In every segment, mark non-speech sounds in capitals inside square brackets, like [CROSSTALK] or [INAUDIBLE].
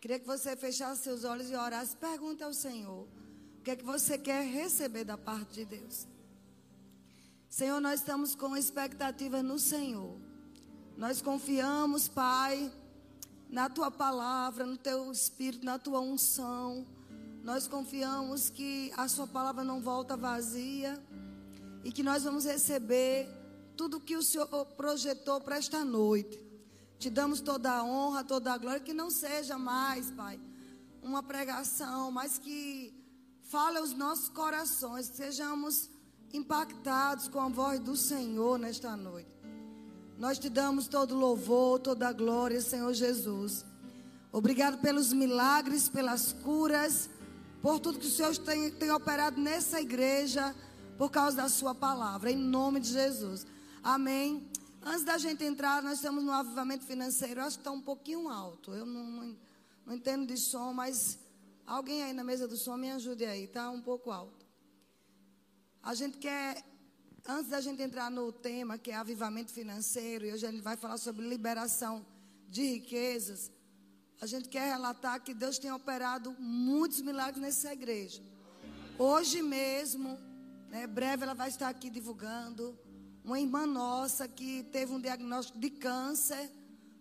Queria que você fechasse seus olhos e orasse. Pergunte ao Senhor. O que é que você quer receber da parte de Deus? Senhor, nós estamos com expectativa no Senhor. Nós confiamos, Pai, na tua palavra, no teu espírito, na tua unção. Nós confiamos que a sua palavra não volta vazia e que nós vamos receber tudo que o Senhor projetou para esta noite. Te damos toda a honra, toda a glória, que não seja mais, Pai, uma pregação, mas que fale aos nossos corações, que sejamos impactados com a voz do Senhor nesta noite. Nós te damos todo louvor, toda a glória, Senhor Jesus. Obrigado pelos milagres, pelas curas, por tudo que o Senhor tem, tem operado nessa igreja, por causa da Sua palavra, em nome de Jesus. Amém. Antes da gente entrar, nós estamos no avivamento financeiro. Eu acho que está um pouquinho alto. Eu não, não, não, entendo de som, mas alguém aí na mesa do som me ajude aí. Está um pouco alto. A gente quer, antes da gente entrar no tema, que é avivamento financeiro, e hoje a gente vai falar sobre liberação de riquezas. A gente quer relatar que Deus tem operado muitos milagres nessa igreja. Hoje mesmo, né, breve ela vai estar aqui divulgando uma irmã nossa que teve um diagnóstico de câncer.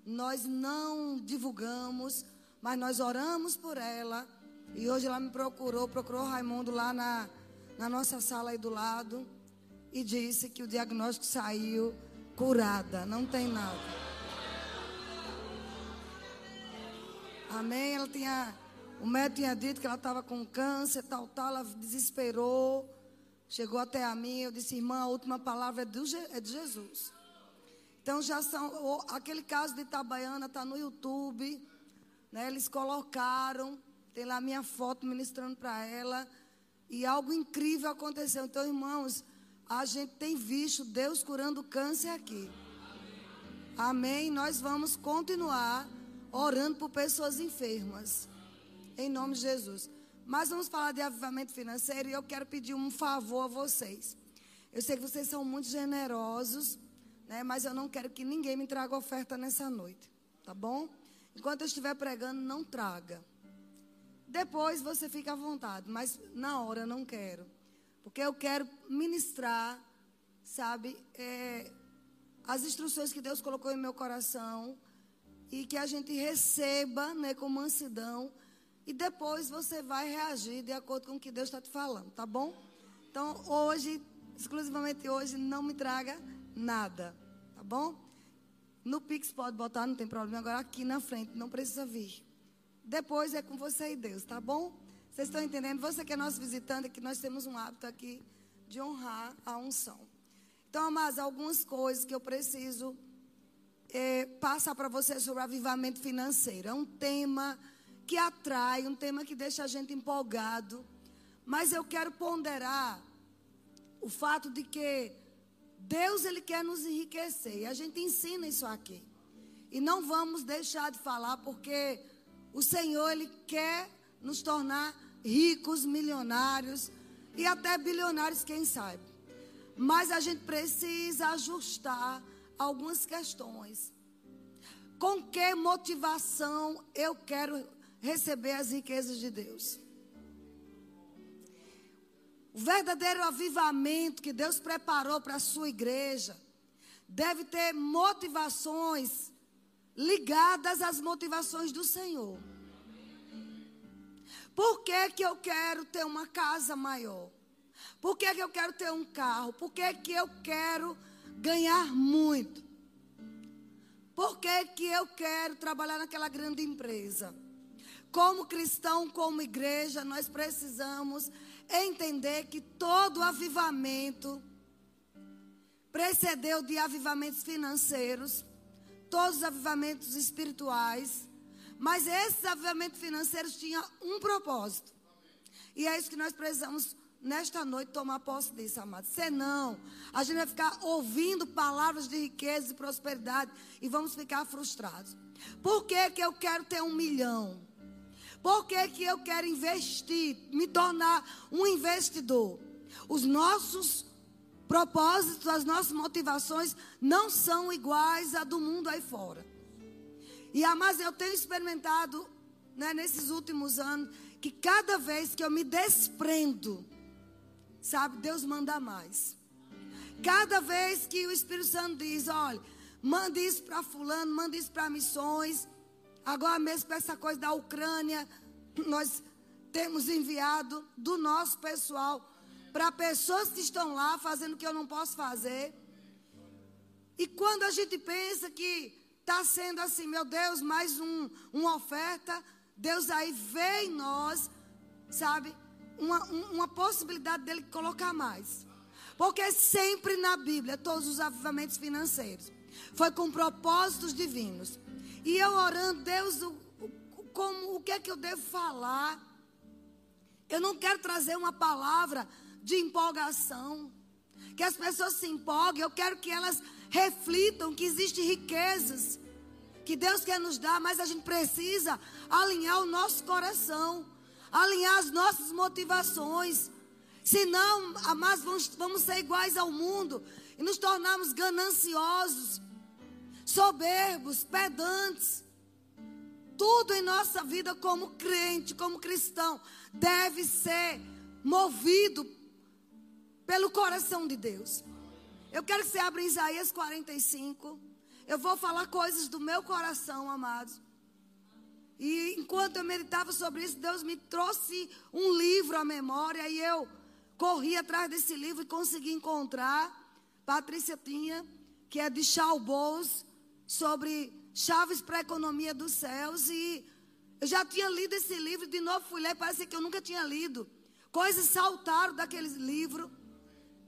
Nós não divulgamos, mas nós oramos por ela. E hoje ela me procurou, procurou Raimundo lá na, na nossa sala aí do lado. E disse que o diagnóstico saiu curada, não tem nada. Amém? Ela tinha. O médico tinha dito que ela estava com câncer, tal, tal. Ela desesperou. Chegou até a mim, eu disse, irmã, a última palavra é, do, é de Jesus. Então já são, aquele caso de Itabaiana está no YouTube, né? Eles colocaram, tem lá minha foto ministrando para ela, e algo incrível aconteceu. Então, irmãos, a gente tem visto Deus curando câncer aqui. Amém. Nós vamos continuar orando por pessoas enfermas. Em nome de Jesus. Mas vamos falar de avivamento financeiro e eu quero pedir um favor a vocês. Eu sei que vocês são muito generosos, né? Mas eu não quero que ninguém me traga oferta nessa noite, tá bom? Enquanto eu estiver pregando, não traga. Depois você fica à vontade, mas na hora eu não quero. Porque eu quero ministrar, sabe, é, as instruções que Deus colocou em meu coração e que a gente receba, né, com mansidão e depois você vai reagir de acordo com o que Deus está te falando, tá bom? Então, hoje, exclusivamente hoje, não me traga nada, tá bom? No Pix pode botar, não tem problema. Agora aqui na frente, não precisa vir. Depois é com você e Deus, tá bom? Vocês estão entendendo? Você que é nosso visitante, é que nós temos um hábito aqui de honrar a unção. Então, mas algumas coisas que eu preciso é, passar para você sobre avivamento financeiro. É um tema que atrai, um tema que deixa a gente empolgado. Mas eu quero ponderar o fato de que Deus ele quer nos enriquecer. E a gente ensina isso aqui. E não vamos deixar de falar porque o Senhor ele quer nos tornar ricos, milionários e até bilionários, quem sabe. Mas a gente precisa ajustar algumas questões. Com que motivação eu quero receber as riquezas de Deus. O verdadeiro avivamento que Deus preparou para a sua igreja deve ter motivações ligadas às motivações do Senhor. Por que, que eu quero ter uma casa maior? Por que, que eu quero ter um carro? Por que, que eu quero ganhar muito? Por que, que eu quero trabalhar naquela grande empresa? Como cristão, como igreja, nós precisamos entender que todo avivamento precedeu de avivamentos financeiros, todos os avivamentos espirituais, mas esses avivamentos financeiros tinham um propósito. E é isso que nós precisamos nesta noite tomar posse disso, amados. Senão, a gente vai ficar ouvindo palavras de riqueza e prosperidade e vamos ficar frustrados. Por que, que eu quero ter um milhão? Por que, que eu quero investir, me tornar um investidor? Os nossos propósitos, as nossas motivações não são iguais a do mundo aí fora. E mas eu tenho experimentado né, nesses últimos anos, que cada vez que eu me desprendo, sabe, Deus manda mais. Cada vez que o Espírito Santo diz, olha, manda isso para fulano, manda isso para missões. Agora mesmo para essa coisa da Ucrânia, nós temos enviado do nosso pessoal para pessoas que estão lá fazendo o que eu não posso fazer. E quando a gente pensa que está sendo assim, meu Deus, mais um, uma oferta, Deus aí vê em nós, sabe, uma, uma possibilidade dele colocar mais. Porque sempre na Bíblia, todos os avivamentos financeiros, foi com propósitos divinos. E eu orando, Deus, o, o, como, o que é que eu devo falar? Eu não quero trazer uma palavra de empolgação. Que as pessoas se empolguem. Eu quero que elas reflitam que existem riquezas que Deus quer nos dar, mas a gente precisa alinhar o nosso coração, alinhar as nossas motivações. Senão, amados, vamos, vamos ser iguais ao mundo e nos tornarmos gananciosos, soberbos, pedantes. Tudo em nossa vida, como crente, como cristão, deve ser movido pelo coração de Deus. Eu quero que você abra Isaías 45. Eu vou falar coisas do meu coração, amados. E enquanto eu meditava sobre isso, Deus me trouxe um livro à memória e eu corri atrás desse livro e consegui encontrar. Patrícia tinha, que é de Charles Bowles, sobre chaves para a economia dos céus. E eu já tinha lido esse livro, de novo fui ler, parece que eu nunca tinha lido. Coisas saltaram daquele livro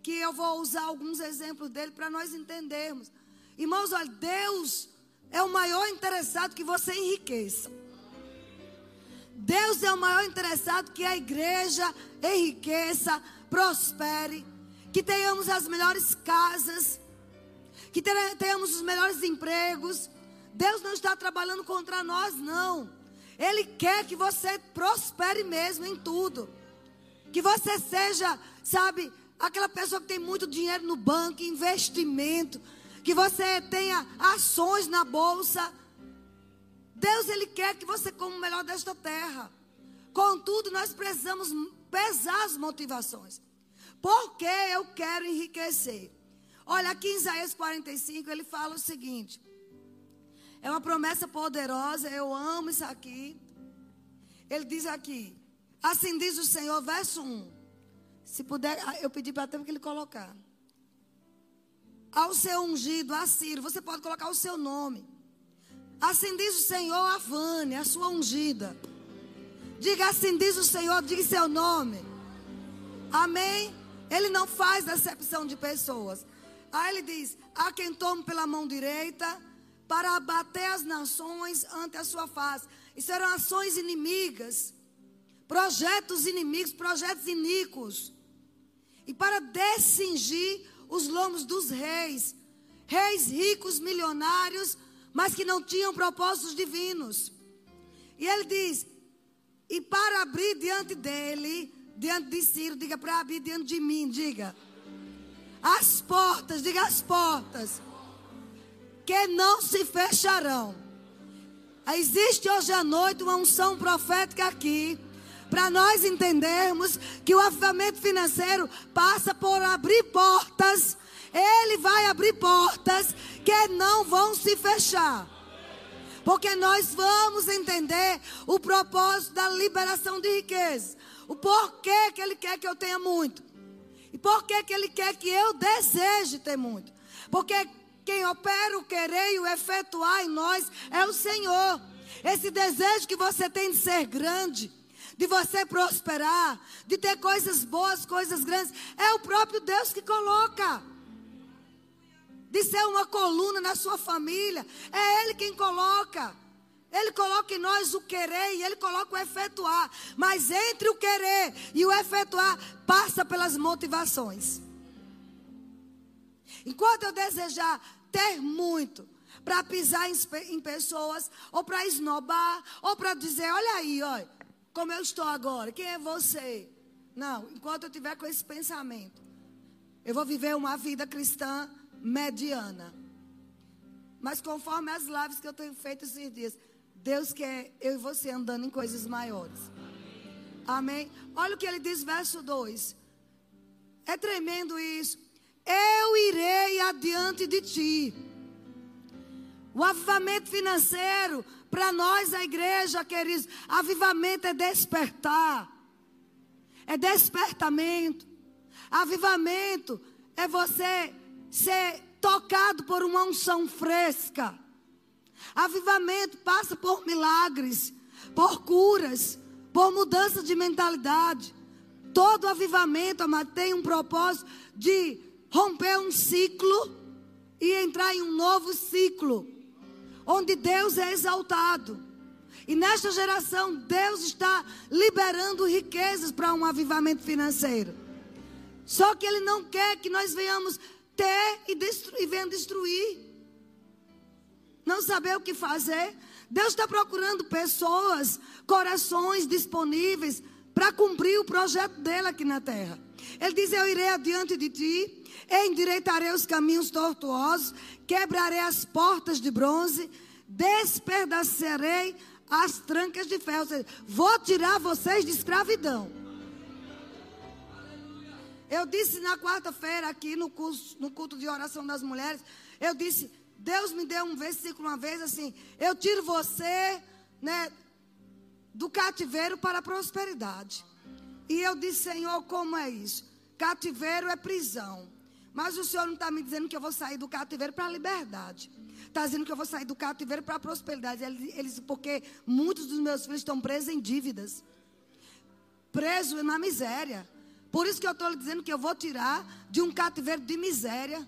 que eu vou usar alguns exemplos dele para nós entendermos. Irmãos, olha, Deus é o maior interessado que você enriqueça. Deus é o maior interessado que a igreja enriqueça, prospere, que tenhamos as melhores casas, que tenhamos os melhores empregos. Deus não está trabalhando contra nós, não. Ele quer que você prospere mesmo em tudo. Que você seja, sabe, aquela pessoa que tem muito dinheiro no banco, investimento, que você tenha ações na bolsa. Deus ele quer que você coma o melhor desta terra. Contudo, nós precisamos pesar as motivações. Porque eu quero enriquecer. Olha, aqui em Isaías 45, ele fala o seguinte: é uma promessa poderosa, eu amo isso aqui. Ele diz aqui: Assim diz o Senhor, verso 1. Se puder, ah, eu pedi para tempo que ele colocar. Ao seu ungido, a Ciro, você pode colocar o seu nome. Assim diz o Senhor a Vânia, a sua ungida. Diga assim diz o Senhor, diga seu nome. Amém? Ele não faz acepção de pessoas. Aí ele diz: A quem tome pela mão direita, para abater as nações ante a sua face. Isso eram ações inimigas projetos inimigos, projetos iníquos. E para descingir os lombos dos reis, reis ricos, milionários, mas que não tinham propósitos divinos. E ele diz: e para abrir diante dele, diante de Ciro, diga para abrir diante de mim, diga. As portas, diga as portas, que não se fecharão. Existe hoje à noite uma unção profética aqui para nós entendermos que o avivamento financeiro passa por abrir portas, ele vai abrir portas que não vão se fechar. Porque nós vamos entender o propósito da liberação de riqueza. O porquê que ele quer que eu tenha muito. E porquê que ele quer que eu deseje ter muito. Porque quem opera o querer e o efetuar em nós é o Senhor. Esse desejo que você tem de ser grande de você prosperar, de ter coisas boas, coisas grandes. É o próprio Deus que coloca. De ser uma coluna na sua família. É Ele quem coloca. Ele coloca em nós o querer e Ele coloca o efetuar. Mas entre o querer e o efetuar, passa pelas motivações. Enquanto eu desejar ter muito, para pisar em, em, pessoas, ou para esnobar, ou para dizer: olha aí, olha, como eu estou agora. Quem é você? Não, enquanto eu tiver com esse pensamento, eu vou viver uma vida cristã mediana. Mas conforme as lives que eu tenho feito esses dias, Deus quer eu e você andando em coisas maiores. Amém? Olha o que ele diz, verso 2. É tremendo isso. Eu irei adiante de ti. O avivamento financeiro, para nós, a igreja, queridos, avivamento é despertar, é despertamento. Avivamento é você ser tocado por uma unção fresca. Avivamento passa por milagres, por curas, por mudança de mentalidade. Todo avivamento, amado, tem um propósito de romper um ciclo e entrar em um novo ciclo, onde Deus é exaltado. E nesta geração, Deus está liberando riquezas para um avivamento financeiro. Só que Ele não quer que nós venhamos ter e, destru e venham destruir não saber o que fazer. Deus está procurando pessoas, corações disponíveis para cumprir o projeto dele aqui na terra. Ele diz: Eu irei adiante de ti, endireitarei os caminhos tortuosos, quebrarei as portas de bronze, despedacerei as trancas de ferro. Seja, vou tirar vocês de escravidão. Eu disse na quarta-feira aqui no, curso, no culto de oração das mulheres, eu disse, Deus me deu um versículo uma vez assim: Eu tiro você, né, do cativeiro para a prosperidade. E eu disse, Senhor, como é isso? Cativeiro é prisão. Mas o Senhor não está me dizendo que eu vou sair do cativeiro para a liberdade. Está dizendo que eu vou sair do cativeiro para a prosperidade. Ele, ele, porque muitos dos meus filhos estão presos em dívidas. Presos na miséria. Por isso que eu estou lhe dizendo que eu vou tirar de um cativeiro de miséria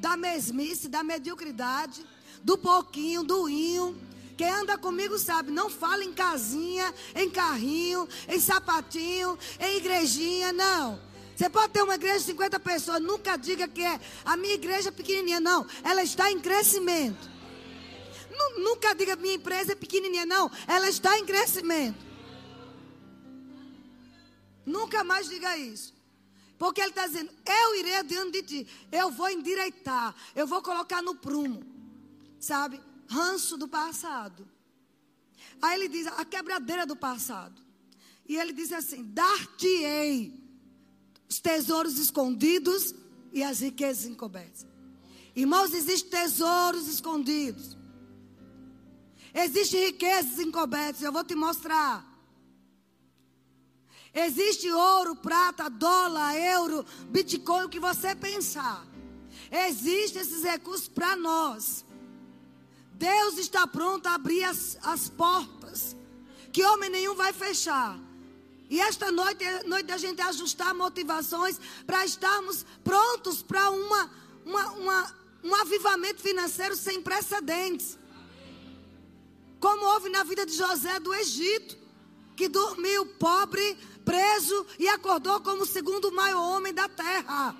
da mesmice, da mediocridade, do pouquinho, do inho. Quem anda comigo sabe, não fala em casinha, em carrinho, em sapatinho, em igrejinha, não. Você pode ter uma igreja de 50 pessoas, nunca diga que é a minha igreja é pequenininha, não. Ela está em crescimento. Nunca diga minha empresa é pequenininha, não. Ela está em crescimento. Nunca mais diga isso. Porque ele está dizendo: Eu irei adiante de ti. Eu vou endireitar. Eu vou colocar no prumo. Sabe? Ranço do passado. Aí ele diz: A quebradeira do passado. E ele diz assim: Dar-te-ei os tesouros escondidos e as riquezas encobertas. Irmãos, existem tesouros escondidos. Existem riquezas encobertas. Eu vou te mostrar. Existe ouro, prata, dólar, euro, bitcoin, o que você pensar. Existem esses recursos para nós. Deus está pronto a abrir as, as portas. Que homem nenhum vai fechar. E esta noite é noite da gente ajustar motivações para estarmos prontos para uma, uma, uma, um avivamento financeiro sem precedentes. Como houve na vida de José do Egito, que dormiu pobre, preso e acordou como o segundo maior homem da terra.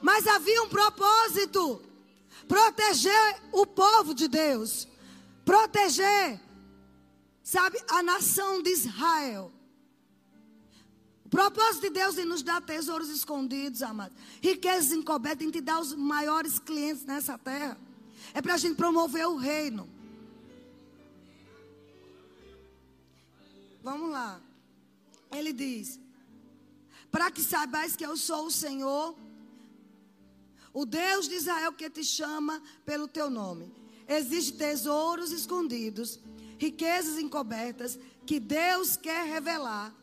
Mas havia um propósito: proteger o povo de Deus, proteger, sabe, a nação de Israel. O propósito de Deus em nos dar tesouros escondidos, amados, riquezas encobertas, em te dar os maiores clientes nessa terra, é para a gente promover o reino. Vamos lá. Ele diz: Para que saibais que eu sou o Senhor, o Deus de Israel que te chama pelo teu nome. Existem tesouros escondidos, riquezas encobertas, que Deus quer revelar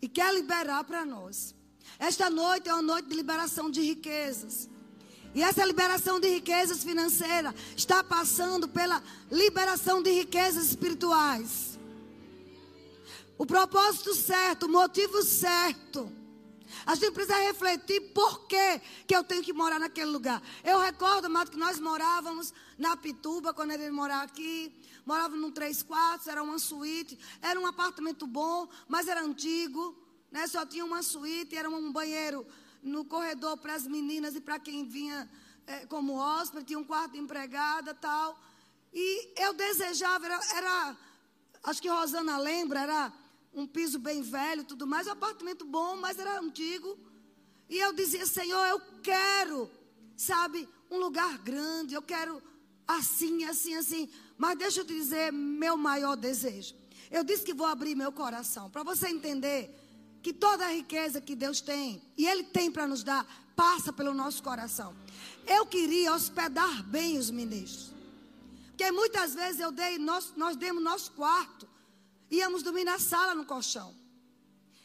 e quer liberar para nós. Esta noite é uma noite de liberação de riquezas. E essa liberação de riquezas financeiras está passando pela liberação de riquezas espirituais. O propósito certo, o motivo certo. A gente precisa refletir por que, que eu tenho que morar naquele lugar. Eu recordo, amado, que nós morávamos na Pituba, quando ele morava aqui. Morávamos num três quartos, era uma suíte. Era um apartamento bom, mas era antigo. Né? Só tinha uma suíte, era um banheiro no corredor para as meninas e para quem vinha é, como hóspede. Tinha um quarto de empregada tal. E eu desejava, era, era acho que Rosana lembra, era um piso bem velho, tudo mais, um apartamento bom, mas era antigo. E eu dizia, Senhor, eu quero, sabe, um lugar grande, eu quero assim, assim, assim. Mas deixa eu te dizer meu maior desejo. Eu disse que vou abrir meu coração para você entender que toda a riqueza que Deus tem e Ele tem para nos dar passa pelo nosso coração. Eu queria hospedar bem os ministros, porque muitas vezes eu dei nós, nós demos nosso quarto, íamos dormir na sala no colchão.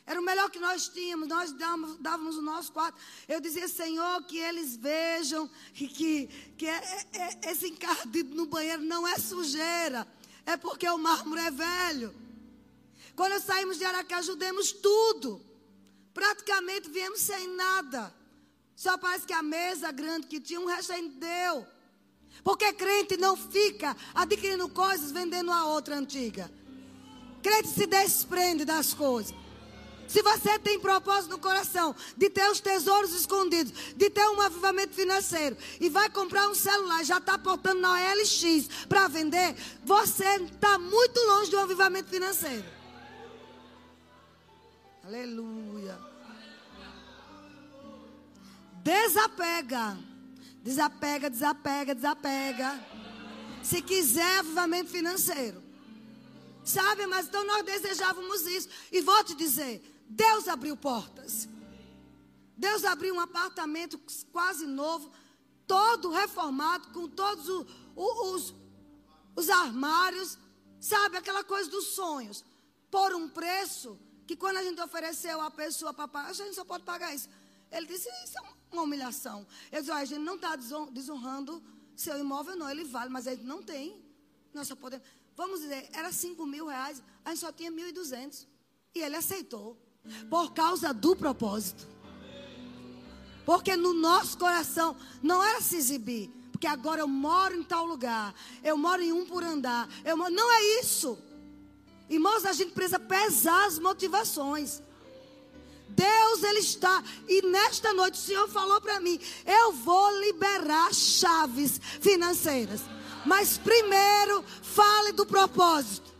Era o melhor que nós tínhamos, nós dávamos, dávamos o nosso quarto. Eu dizia, Senhor, que eles vejam que, que, que é, é, é, esse encardido no banheiro não é sujeira, é porque o mármore é velho. Quando saímos de Aracaju, demos tudo. Praticamente viemos sem nada. Só parece que a mesa grande que tinha, um resto a gente deu. Porque crente não fica adquirindo coisas vendendo a outra antiga. Crente se desprende das coisas. Se você tem propósito no coração de ter os tesouros escondidos, de ter um avivamento financeiro e vai comprar um celular, já está portando na OLX para vender, você está muito longe um avivamento financeiro. Aleluia. Desapega. Desapega, desapega, desapega. Se quiser avivamento financeiro. Sabe, mas então nós desejávamos isso. E vou te dizer, Deus abriu portas. Deus abriu um apartamento quase novo, todo reformado, com todos os, os, os armários, sabe, aquela coisa dos sonhos, por um preço que quando a gente ofereceu a pessoa para pagar, a gente só pode pagar isso. Ele disse, isso é uma humilhação. Eu disse, a gente não está desonrando seu imóvel, não, ele vale, mas a gente não tem. Nós só podemos. Vamos dizer, era 5 mil reais, a gente só tinha 1.200. E ele aceitou. Por causa do propósito. Porque no nosso coração não era se exibir. Porque agora eu moro em tal lugar. Eu moro em um por andar. Eu moro... Não é isso. Irmãos, a gente precisa pesar as motivações. Deus, Ele está. E nesta noite o Senhor falou para mim: eu vou liberar chaves financeiras. Mas primeiro, fale do propósito.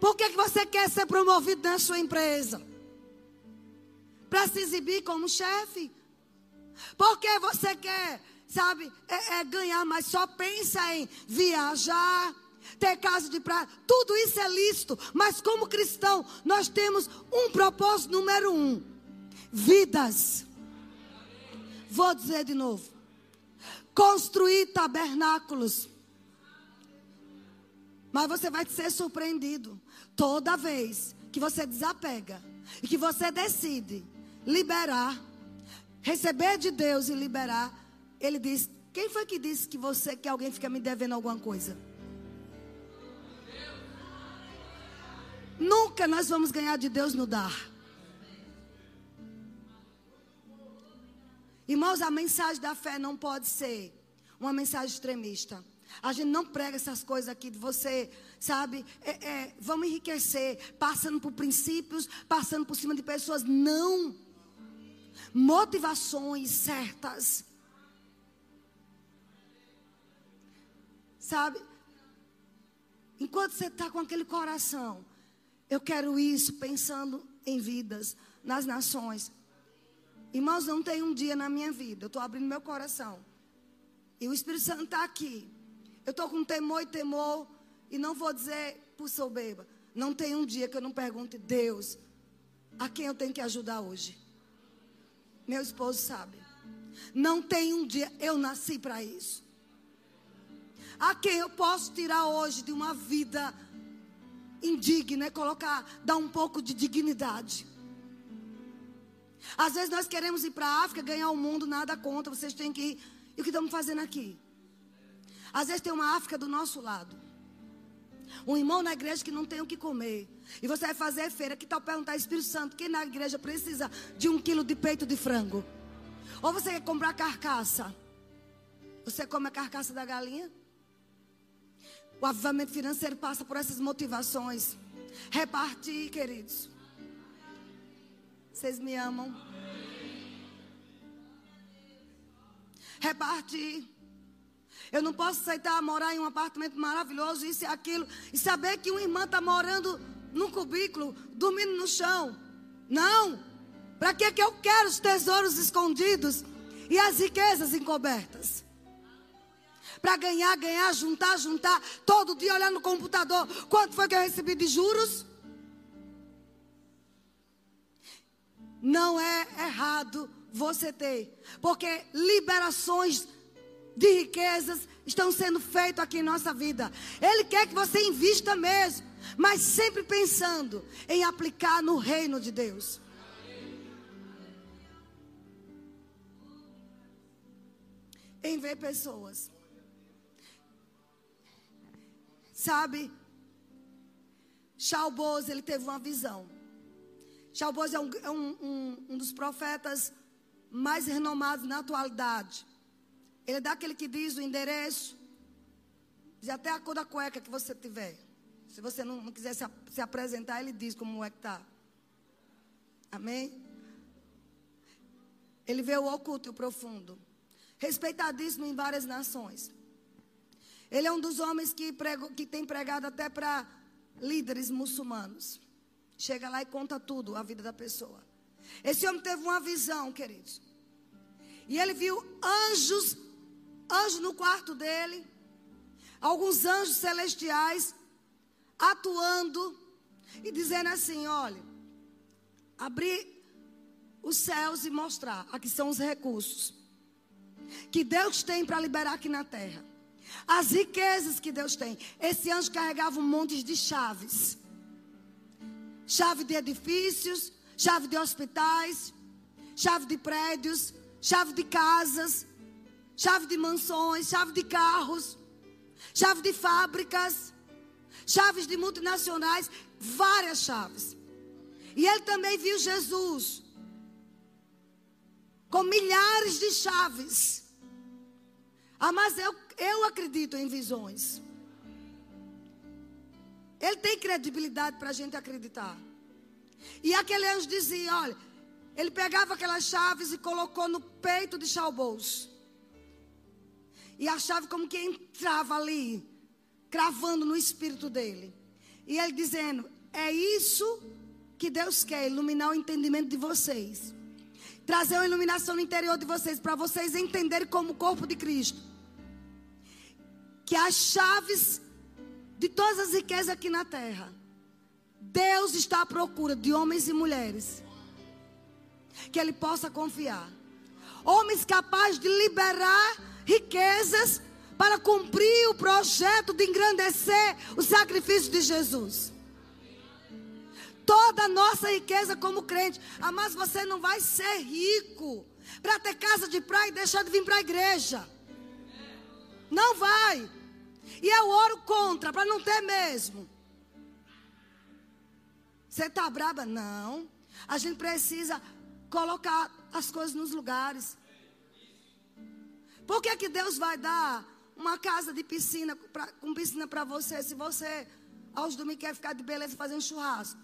Por que, que você quer ser promovido na sua empresa? para se exibir como chefe. Porque você quer, sabe, é, é ganhar, mas só pensa em viajar, ter casa de praia. Tudo isso é lícito. Mas como cristão, nós temos um propósito número um: vidas. Vou dizer de novo: construir tabernáculos. Mas você vai ser surpreendido toda vez que você desapega e que você decide liberar, receber de Deus e liberar, ele diz: Quem foi que disse que você que alguém fica me devendo alguma coisa? Nunca nós vamos ganhar de Deus no dar. Irmãos, a mensagem da fé não pode ser uma mensagem extremista. A gente não prega essas coisas aqui de você, sabe? É, é, vamos enriquecer, passando por princípios, passando por cima de pessoas. Não motivações certas. Sabe? Enquanto você está com aquele coração, eu quero isso pensando em vidas, nas nações. Irmãos, não tem um dia na minha vida, eu estou abrindo meu coração. E o Espírito Santo está aqui. Eu estou com temor e temor, e não vou dizer por soberba. Não tem um dia que eu não pergunte, Deus, a quem eu tenho que ajudar hoje? Meu esposo sabe. Não tem um dia, eu nasci para isso. A quem eu posso tirar hoje de uma vida indigna, colocar, dar um pouco de dignidade. Às vezes nós queremos ir para a África, ganhar o mundo, nada contra, vocês têm que ir. E o que estamos fazendo aqui? Às vezes tem uma África do nosso lado. Um irmão na igreja que não tem o que comer. E você vai fazer feira. Que tal perguntar, Espírito Santo, quem na igreja precisa de um quilo de peito de frango? Ou você quer comprar carcaça? Você come a carcaça da galinha? O avivamento financeiro passa por essas motivações. Repartir, queridos. Vocês me amam? Repartir. Eu não posso aceitar morar em um apartamento maravilhoso, isso e aquilo, e saber que uma irmã está morando num cubículo, dormindo no chão. Não! Para que, que eu quero os tesouros escondidos e as riquezas encobertas? para ganhar, ganhar, juntar, juntar, todo dia olhar no computador. Quanto foi que eu recebi de juros? Não é errado você ter, porque liberações de riquezas estão sendo feitas aqui em nossa vida. Ele quer que você invista mesmo, mas sempre pensando em aplicar no reino de Deus. Em ver pessoas. Sabe? Chalboz, ele teve uma visão. Chalboz é, um, é um, um, um dos profetas mais renomados na atualidade. Ele é daquele que diz o endereço, diz até a cor da cueca que você tiver. Se você não, não quiser se, se, apresentar, ele diz como é que está. Amém? Ele vê o oculto e o profundo. Respeitadíssimo em várias nações. Ele é um dos homens que, prego, que tem pregado até para líderes muçulmanos. Chega lá e conta tudo, a vida da pessoa. Esse homem teve uma visão, queridos. E ele viu anjos anjo no quarto dele, alguns anjos celestiais atuando e dizendo assim: olha, abrir os céus e mostrar, aqui são os recursos que Deus tem para liberar aqui na terra. As riquezas que Deus tem. Esse anjo carregava um monte de chaves. Chave de edifícios, chave de hospitais, chave de prédios, chave de casas, chave de mansões, chave de carros, chave de fábricas, chaves de multinacionais, várias chaves. E ele também viu Jesus com milhares de chaves. Ah, mas eu, eu acredito em visões. Ele tem credibilidade para a gente acreditar. E aquele anjo dizia: olha, ele pegava aquelas chaves e colocou no peito de Chalbous. E a chave como que entrava ali, cravando no espírito dele. E ele dizendo: É isso que Deus quer, iluminar o entendimento de vocês. Trazer uma iluminação no interior de vocês, para vocês entenderem como corpo de Cristo. Que as chaves de todas as riquezas aqui na terra, Deus está à procura de homens e mulheres que Ele possa confiar. Homens capazes de liberar riquezas para cumprir o projeto de engrandecer o sacrifício de Jesus. Toda a nossa riqueza como crente. Ah, mas você não vai ser rico para ter casa de praia e deixar de vir para a igreja. Não vai. E eu oro contra, para não ter mesmo. Você está braba? Não. A gente precisa colocar as coisas nos lugares. Por que, que Deus vai dar uma casa de piscina, pra, com piscina para você, se você aos domingos quer ficar de beleza fazendo churrasco?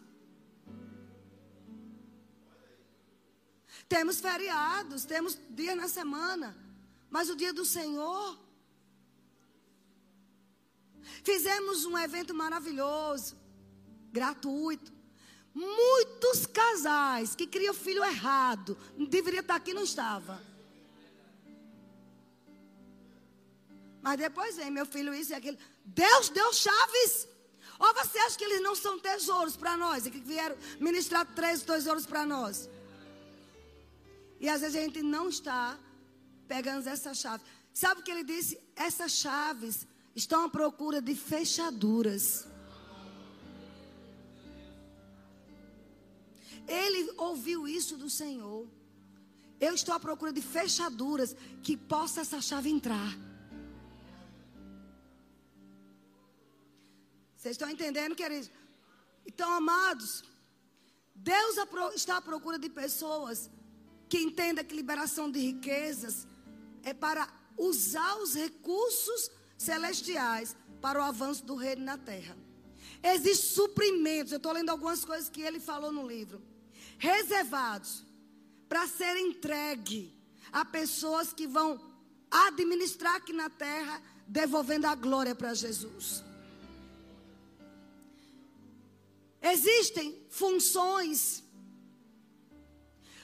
Temos feriados, temos dia na semana, mas o dia do Senhor. Fizemos um evento maravilhoso, gratuito. Muitos casais que criam filho errado, deveria estar aqui, não estava. Mas depois vem, meu filho, isso e aquilo. Deus deu chaves. Ou você acha que eles não são tesouros para nós? E que vieram ministrar três tesouros para nós? E às vezes a gente não está pegando essas chaves. Sabe o que ele disse? Essas chaves estão à procura de fechaduras. Ele ouviu isso do Senhor. Eu estou à procura de fechaduras que possa essa chave entrar. Vocês estão entendendo, queridos? Então, amados, Deus está à procura de pessoas que entendam que liberação de riquezas é para usar os recursos celestiais para o avanço do reino na terra. Existem suprimentos, eu estou lendo algumas coisas que ele falou no livro, reservados para ser entregue a pessoas que vão administrar aqui na terra, devolvendo a glória para Jesus. Existem funções,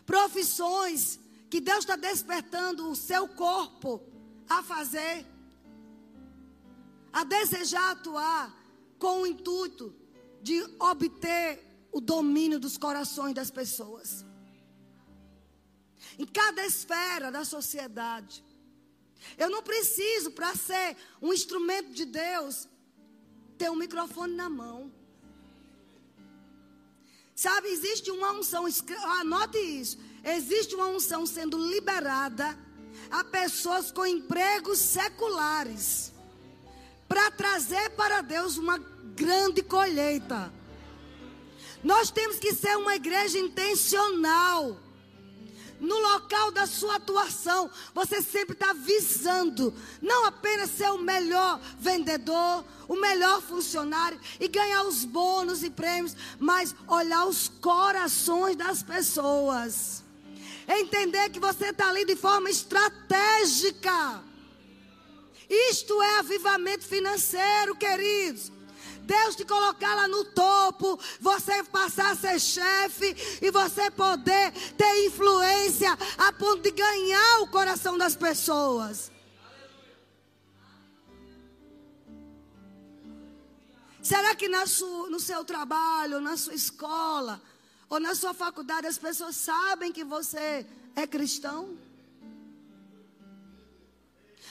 profissões que Deus está despertando o seu corpo a fazer. a desejar atuar com o intuito de obter o domínio dos corações das pessoas. Em cada esfera da sociedade. Eu não preciso, para ser um instrumento de Deus, ter um microfone na mão. Sabe, existe uma unção, anote isso. Existe uma unção sendo liberada a pessoas com empregos seculares para trazer para Deus uma grande colheita. Nós temos que ser uma igreja intencional. No local da sua atuação, você sempre está visando não apenas ser o melhor vendedor, o melhor funcionário e ganhar os bônus e prêmios, mas olhar os corações das pessoas. Entender que você está ali de forma estratégica. Isto é avivamento financeiro, queridos. Deus te colocar lá no topo, você passar a ser chefe e você poder ter influência a ponto de ganhar o coração das pessoas. Será que sua, no seu trabalho, na sua escola ou na sua faculdade as pessoas sabem que você é cristão?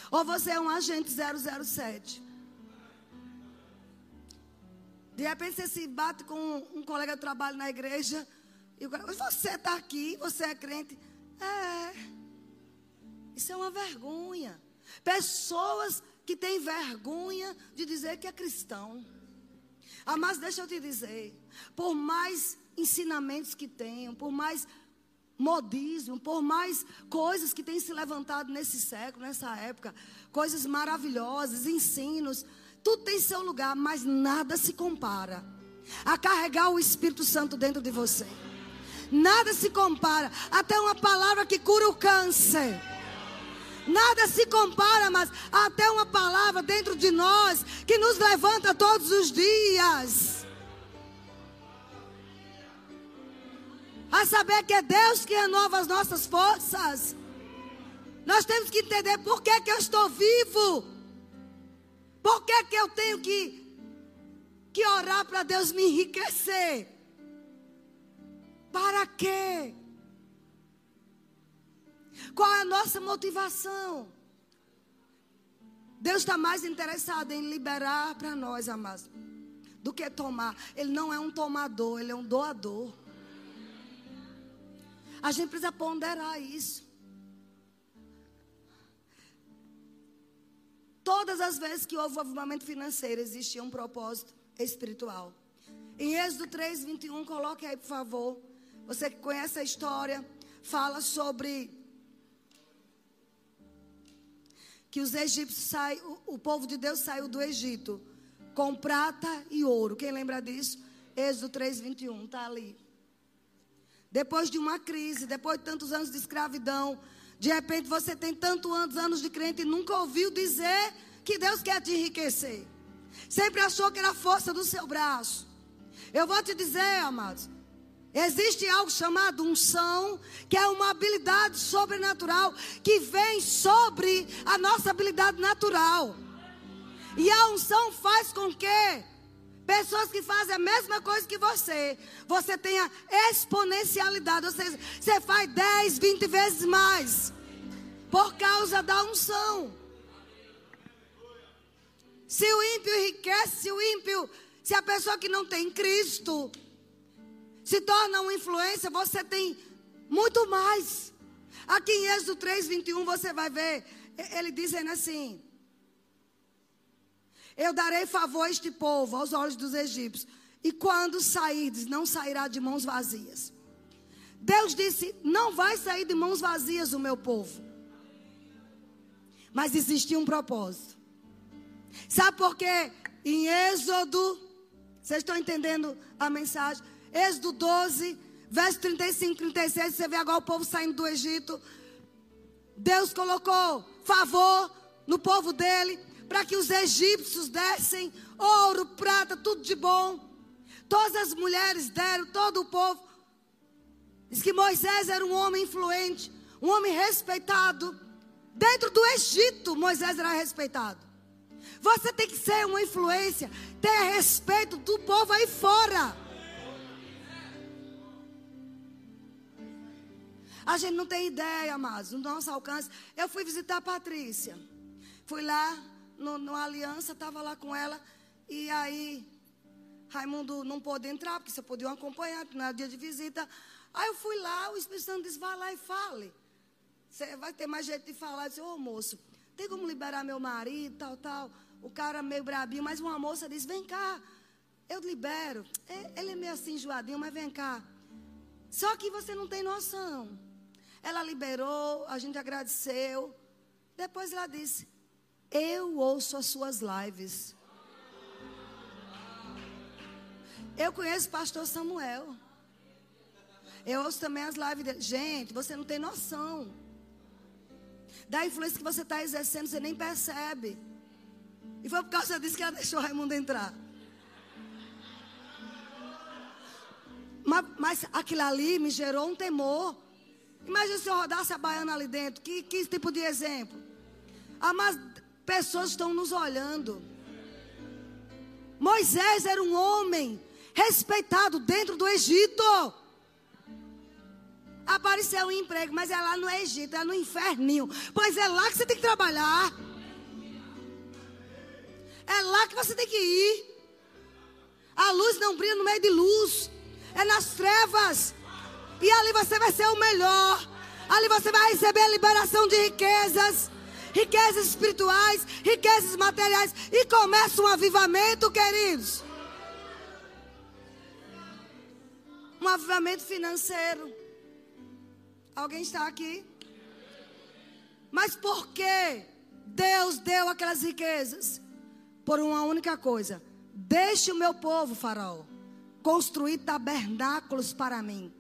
Ou você é um agente 007? De repente você se bate com um colega de trabalho na igreja. E o cara, você está aqui, você é crente. É. Isso é uma vergonha. Pessoas que têm vergonha de dizer que é cristão. Ah, mas deixa eu te dizer. Por mais ensinamentos que tenham, por mais modismo, por mais coisas que têm se levantado nesse século, nessa época, coisas maravilhosas, ensinos. Tudo tem seu lugar, mas nada se compara a carregar o Espírito Santo dentro de você. Nada se compara, até uma palavra que cura o câncer. Nada se compara, mas até uma palavra dentro de nós que nos levanta todos os dias. A saber que é Deus que renova as nossas forças. Nós temos que entender por que, que eu estou vivo. Por que, que eu tenho que, que orar para Deus me enriquecer? Para quê? Qual é a nossa motivação? Deus está mais interessado em liberar para nós, amados, do que tomar. Ele não é um tomador, ele é um doador. A gente precisa ponderar isso. Todas as vezes que houve avivamento financeiro, existia um propósito espiritual. Em Êxodo 3, 21, coloque aí, por favor. Você que conhece a história, fala sobre que os egípcios saem, o, o povo de Deus saiu do Egito com prata e ouro. Quem lembra disso? Êxodo 3, 21, está ali. Depois de uma crise, depois de tantos anos de escravidão, de repente você tem tantos anos de crente e nunca ouviu dizer que Deus quer te enriquecer. Sempre achou que era a força do seu braço. Eu vou te dizer, amados, existe algo chamado unção, que é uma habilidade sobrenatural que vem sobre a nossa habilidade natural. E a unção faz com que pessoas que fazem a mesma coisa que você, você tenha exponencialidade, ou seja, você faz 10, 20 vezes mais por causa da unção. Se o ímpio enriquece, se o ímpio, se a pessoa que não tem Cristo se torna uma influência, você tem muito mais. Aqui em Êxodo 3, 21, você vai ver, ele dizendo assim: eu darei favor a este povo, aos olhos dos egípcios. E quando sairdes, não sairá de mãos vazias. Deus disse: Não vai sair de mãos vazias o meu povo. Mas existia um propósito. Sabe por quê? Em Êxodo, vocês estão entendendo a mensagem? Êxodo 12, verso 35, 36. Você vê agora o povo saindo do Egito. Deus colocou favor no povo dele para que os egípcios dessem ouro, prata, tudo de bom. Todas as mulheres deram, todo o povo. Diz que Moisés era um homem influente, um homem respeitado. Dentro do Egito, Moisés era respeitado. Você tem que ser uma influência, ter respeito do povo aí fora. A gente não tem ideia, amados, no nosso alcance. Eu fui visitar a Patrícia. Fui lá no, no Aliança, estava lá com ela. E aí, Raimundo não pôde entrar, porque você podia acompanhar, porque não era dia de visita. Aí eu fui lá, o Espírito Santo disse: vai lá e fale. Você vai ter mais jeito de falar. Eu disse: ô moço, tem como liberar meu marido, tal, tal. O cara meio brabinho, mas uma moça disse: vem cá, eu libero. É, ele é meio assim enjoadinho, mas vem cá. Só que você não tem noção. Ela liberou, a gente agradeceu. Depois ela disse: Eu ouço as suas lives. Eu conheço o pastor Samuel. Eu ouço também as lives dele. Gente, você não tem noção. Da influência que você está exercendo, você nem percebe. E foi por causa disso que ela deixou Raimundo entrar. Mas, mas aquilo ali me gerou um temor. Imagina se eu rodasse a baiana ali dentro. Que, que tipo de exemplo? Ah, mas pessoas estão nos olhando. Moisés era um homem respeitado dentro do Egito. Apareceu um emprego, mas é lá no Egito, é no inferninho. Pois é lá que você tem que trabalhar. É lá que você tem que ir. A luz não brilha no meio de luz, é nas trevas. E ali você vai ser o melhor. Ali você vai receber a liberação de riquezas, riquezas espirituais, riquezas materiais. E começa um avivamento, queridos. Um avivamento financeiro. Alguém está aqui? Mas por que Deus deu aquelas riquezas? Por uma única coisa: deixe o meu povo, Faraó, construir tabernáculos para mim.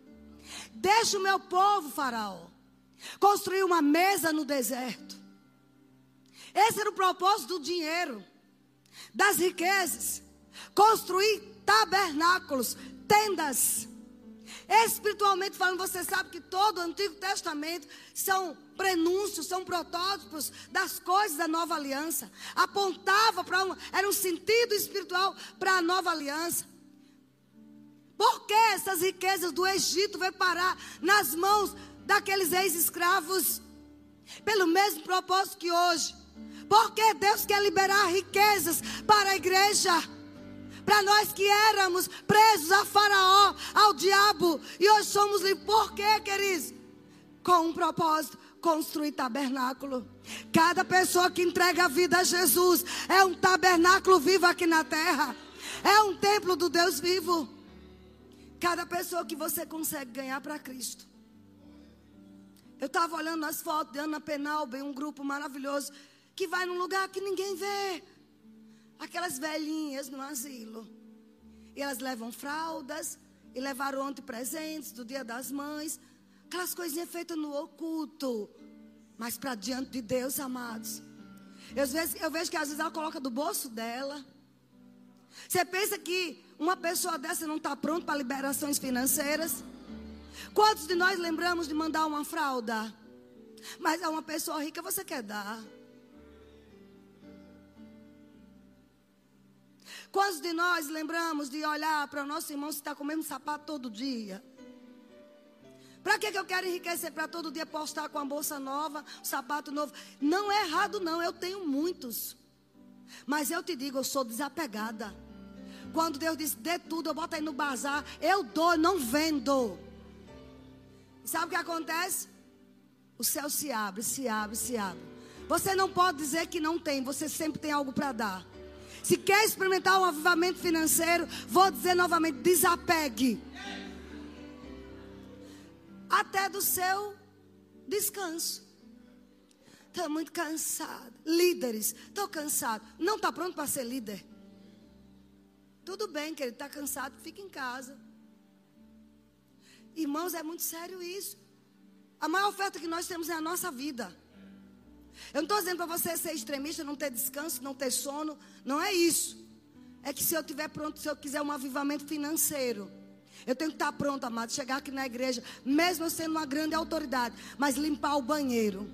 Deixa o meu povo, Faraó, construir uma mesa no deserto. Esse era o propósito do dinheiro, das riquezas. Construir tabernáculos, tendas. Espiritualmente falando, você sabe que todo o Antigo Testamento são prenúncios, são protótipos das coisas da nova aliança. Apontava para um, era um sentido espiritual para a nova aliança. Por que essas riquezas do Egito vão parar nas mãos daqueles ex-escravos? Pelo mesmo propósito que hoje. Porque Deus quer liberar riquezas para a igreja. Para nós que éramos presos a Faraó, ao diabo, e hoje somos livres. Por quê, queridos? Com um propósito construir tabernáculo. Cada pessoa que entrega a vida a Jesus é um tabernáculo vivo aqui na terra. É um templo do Deus vivo. Cada pessoa que você consegue ganhar para Cristo. Eu estava olhando as fotos de Ana Penalba, um grupo maravilhoso, que vai num lugar que ninguém vê. Aquelas velhinhas no asilo. E elas levam fraldas, e levaram ontem presentes do dia das mães. Aquelas coisinhas feitas no oculto. Mas para diante de Deus, amados. Eu vejo, eu vejo que às vezes ela coloca do bolso dela. Você pensa que uma pessoa dessa não está pronta para liberações financeiras? Quantos de nós lembramos de mandar uma fralda? Mas a uma pessoa rica você quer dar. Quantos de nós lembramos de olhar para o nosso irmão se está com o mesmo sapato todo dia? Para que, que eu quero enriquecer? Para todo dia postar com a bolsa nova, sapato novo. Não é errado, não. Eu tenho muitos. Mas eu te digo, eu sou desapegada. Quando Deus diz, dê tudo, eu boto aí no bazar, eu dou, não vendo. Sabe o que acontece? O céu se abre, se abre, se abre. Você não pode dizer que não tem, você sempre tem algo para dar. Se quer experimentar um avivamento financeiro, vou dizer novamente: desapegue. Até do seu descanso. Estou muito cansado. Líderes, estou cansado. Não está pronto para ser líder? Tudo bem, que ele está cansado, fica em casa. Irmãos, é muito sério isso. A maior oferta que nós temos é a nossa vida. Eu não estou dizendo para você ser extremista, não ter descanso, não ter sono. Não é isso. É que se eu estiver pronto, se eu quiser um avivamento financeiro, eu tenho que estar pronto, amado, chegar aqui na igreja, mesmo sendo uma grande autoridade, mas limpar o banheiro.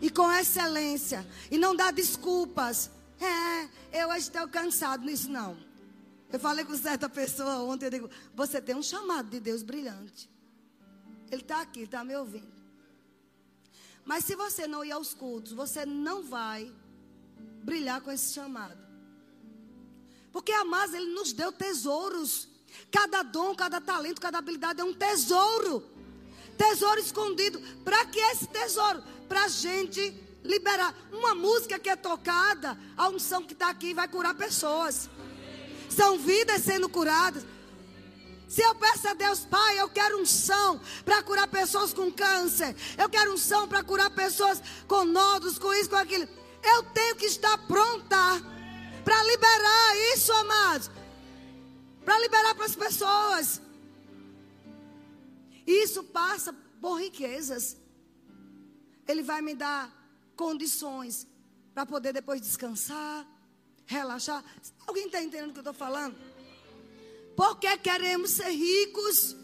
E com excelência. E não dar desculpas. É, eu hoje estou cansado nisso, não. Eu falei com certa pessoa ontem, eu digo, você tem um chamado de Deus brilhante. Ele está aqui, está me ouvindo. Mas se você não ir aos cultos, você não vai brilhar com esse chamado. Porque, amados, Ele nos deu tesouros. Cada dom, cada talento, cada habilidade é um tesouro. Tesouro escondido. Para que esse tesouro? Para a gente liberar. Uma música que é tocada, a unção que está aqui vai curar pessoas. São vidas sendo curadas. Se eu peço a Deus, Pai, eu quero unção para curar pessoas com câncer. Eu quero unção para curar pessoas com nódulos, com isso, com aquilo. Eu tenho que estar pronta para liberar isso, amados. Para liberar para as pessoas. Isso passa por riquezas. Ele vai me dar condições para poder depois descansar, relaxar. Alguém está entendendo o que eu estou falando? Porque queremos ser ricos.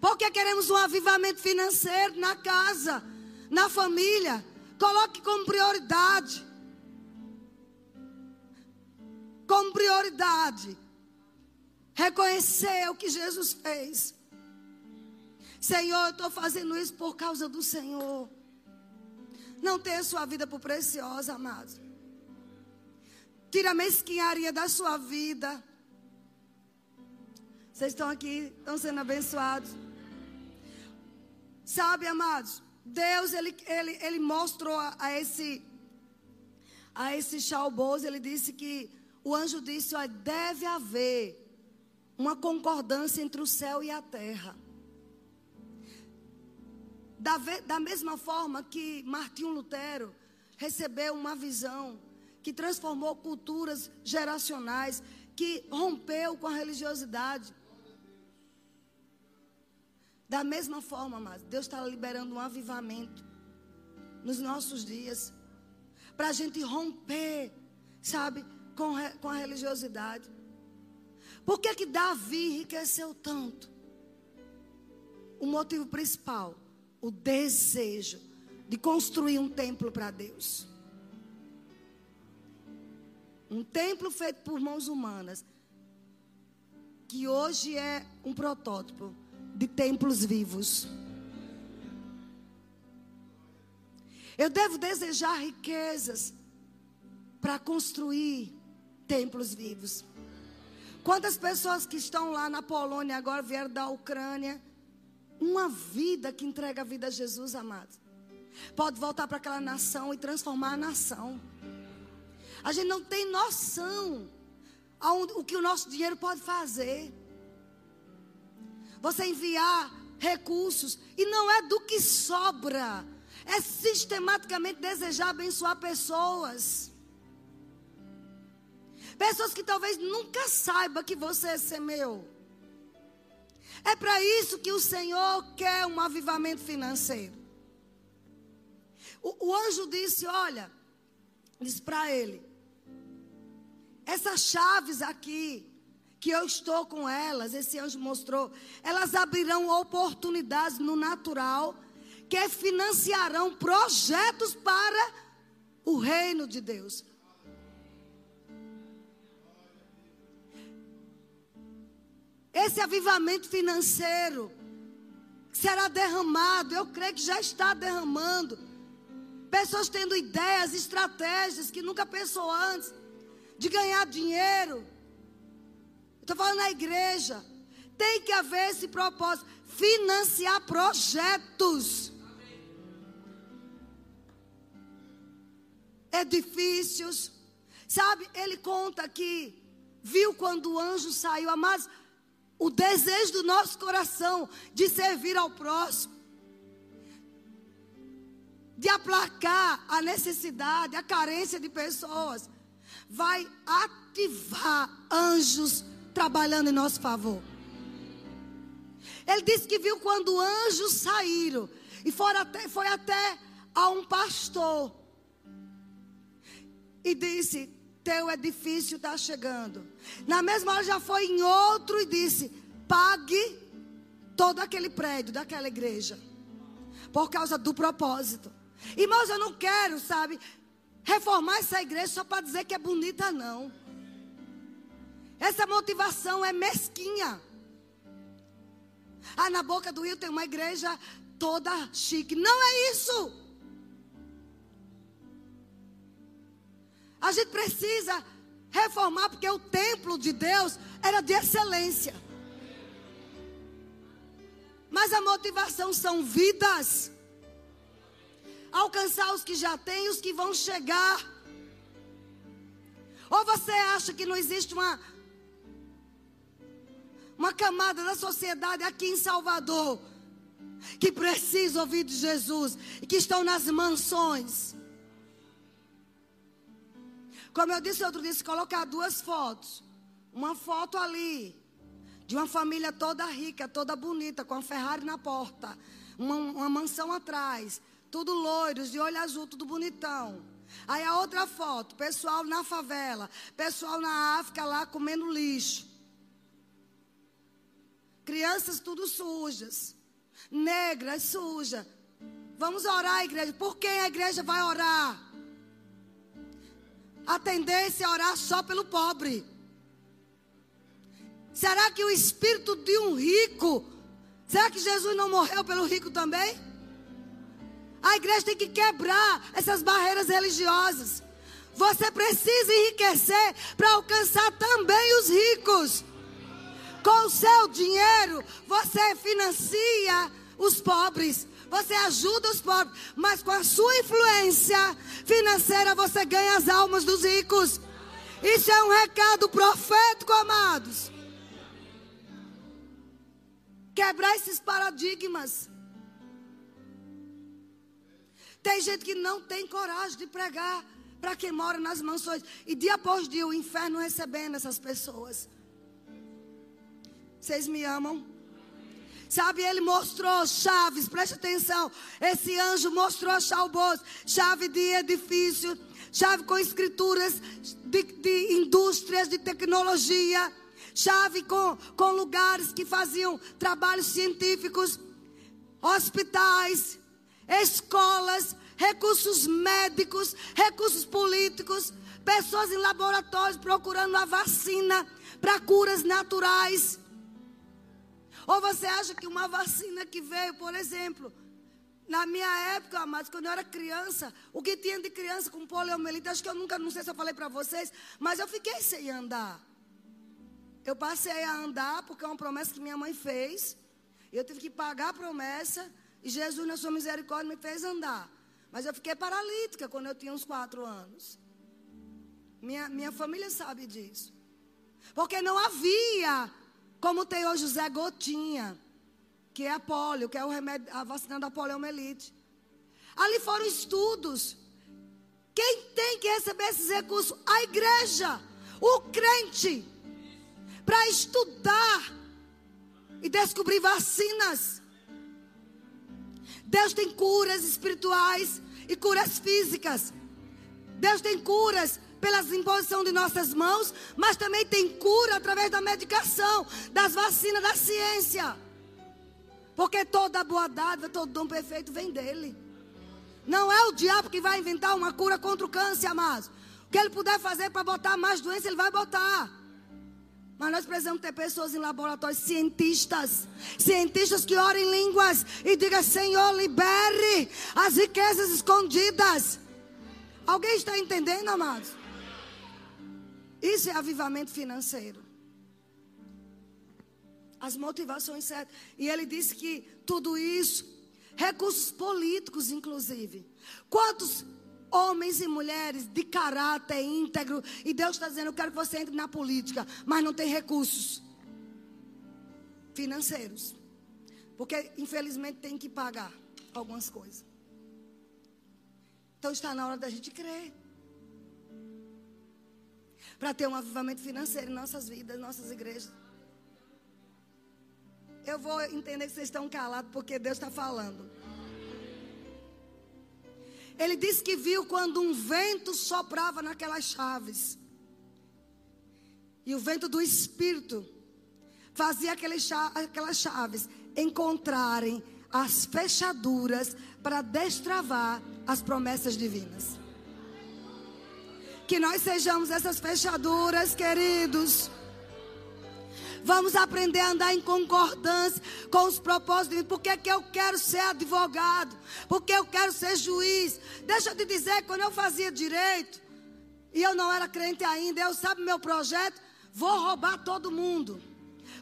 Porque queremos um avivamento financeiro na casa, na família. Coloque como prioridade. Como prioridade. Reconhecer o que Jesus fez. Senhor, eu estou fazendo isso por causa do Senhor. Não tenha sua vida por preciosa, amado. Tira a mesquinharia da sua vida. Vocês estão aqui, estão sendo abençoados. Sabe, amados, Deus, ele, ele, ele mostrou a, a esse, a esse Chalboz, ele disse que, o anjo disse, ó, deve haver uma concordância entre o céu e a terra. Da, da mesma forma que Martinho Lutero recebeu uma visão que transformou culturas geracionais, que rompeu com a religiosidade. Da mesma forma, mas Deus está liberando um avivamento nos nossos dias, para a gente romper, sabe, com, com a religiosidade. Por que, que Davi enriqueceu tanto? O motivo principal o desejo de construir um templo para Deus. Um templo feito por mãos humanas, que hoje é um protótipo de templos vivos. Eu devo desejar riquezas para construir templos vivos. Quantas pessoas que estão lá na Polônia agora vieram da Ucrânia uma vida que entrega a vida a Jesus, amado, pode voltar para aquela nação e transformar a nação. A gente não tem noção aonde, o que o nosso dinheiro pode fazer. Você enviar recursos e não é do que sobra, é sistematicamente desejar abençoar pessoas. Pessoas que talvez nunca saiba que você semeou. É para isso que o Senhor quer um avivamento financeiro. O, o anjo disse: Olha, disse para ele: Essas chaves aqui, que eu estou com elas, esse anjo mostrou, elas abrirão oportunidades no natural que financiarão projetos para o reino de Deus. Esse avivamento financeiro será derramado, eu creio que já está derramando. Pessoas tendo ideias, estratégias que nunca pensou antes de ganhar dinheiro. Estou falando na igreja. Tem que haver esse propósito. Financiar projetos. Edifícios. Sabe, ele conta que viu quando o anjo saiu. Amados, o desejo do nosso coração de servir ao próximo, de aplacar a necessidade, a carência de pessoas, vai ativar anjos trabalhando em nosso favor. Ele disse que viu quando anjos saíram e até, foi até a um pastor e disse: teu edifício está chegando. Na mesma hora já foi em outro e disse: pague todo aquele prédio daquela igreja. Por causa do propósito. Irmãos, eu não quero, sabe, reformar essa igreja só para dizer que é bonita, não. Essa motivação é mesquinha. Ah, na boca do rio tem uma igreja toda chique. Não é isso. A gente precisa reformar porque o templo de Deus era de excelência. Mas a motivação são vidas. Alcançar os que já têm e os que vão chegar. Ou você acha que não existe uma uma camada da sociedade aqui em Salvador que precisa ouvir de Jesus e que estão nas mansões. Como eu disse outro dia, se colocar duas fotos, uma foto ali de uma família toda rica, toda bonita, com a Ferrari na porta, uma, uma mansão atrás, tudo loiros, de olho azul, tudo bonitão. Aí a outra foto, pessoal na favela, pessoal na África lá comendo lixo. Crianças tudo sujas. Negras sujas. Vamos orar, igreja. Por quem a igreja vai orar? A tendência é orar só pelo pobre. Será que o espírito de um rico, será que Jesus não morreu pelo rico também? A igreja tem que quebrar essas barreiras religiosas. Você precisa enriquecer para alcançar também os ricos. Com o seu dinheiro, você financia os pobres. Você ajuda os pobres. Mas com a sua influência financeira, você ganha as almas dos ricos. Isso é um recado profético, amados. Quebrar esses paradigmas. Tem gente que não tem coragem de pregar para quem mora nas mansões. E dia após dia o inferno recebendo essas pessoas. Vocês me amam? Sabe, ele mostrou chaves, preste atenção. Esse anjo mostrou chalbos, chave de edifício, chave com escrituras de, de indústrias, de tecnologia, chave com, com lugares que faziam trabalhos científicos, hospitais, escolas, recursos médicos, recursos políticos, pessoas em laboratórios procurando a vacina para curas naturais. Ou você acha que uma vacina que veio, por exemplo, na minha época, mas quando eu era criança, o que tinha de criança com poliomielite, acho que eu nunca, não sei se eu falei para vocês, mas eu fiquei sem andar. Eu passei a andar porque é uma promessa que minha mãe fez. Eu tive que pagar a promessa e Jesus, na sua misericórdia, me fez andar. Mas eu fiquei paralítica quando eu tinha uns quatro anos. Minha, minha família sabe disso. Porque não havia como tem hoje o Zé Gotinha, que é a polio, que é o remédio, a vacina da poliomielite. Ali foram estudos. Quem tem que receber esses recursos? A igreja, o crente, para estudar e descobrir vacinas. Deus tem curas espirituais e curas físicas. Deus tem curas pelas imposição de nossas mãos, mas também tem cura através da medicação, das vacinas, da ciência. Porque toda boa dádiva, todo dom perfeito vem dele. Não é o diabo que vai inventar uma cura contra o câncer, amados. O que ele puder fazer para botar mais doença, ele vai botar. Mas nós precisamos ter pessoas em laboratórios, cientistas, cientistas que orem em línguas e digam: Senhor, libere as riquezas escondidas. Alguém está entendendo, amados? Isso é avivamento financeiro. As motivações certas. E ele disse que tudo isso, recursos políticos, inclusive. Quantos homens e mulheres de caráter íntegro. E Deus está dizendo: Eu quero que você entre na política, mas não tem recursos financeiros. Porque, infelizmente, tem que pagar algumas coisas. Então está na hora da gente crer para ter um avivamento financeiro em nossas vidas, nossas igrejas. Eu vou entender que vocês estão calados porque Deus está falando. Ele disse que viu quando um vento soprava naquelas chaves. E o vento do Espírito fazia aquelas chaves encontrarem as fechaduras para destravar as promessas divinas. Que nós sejamos essas fechaduras, queridos. Vamos aprender a andar em concordância com os propósitos. Por que, que eu quero ser advogado? Porque eu quero ser juiz. Deixa eu te dizer, quando eu fazia direito, e eu não era crente ainda, eu sabe meu projeto, vou roubar todo mundo.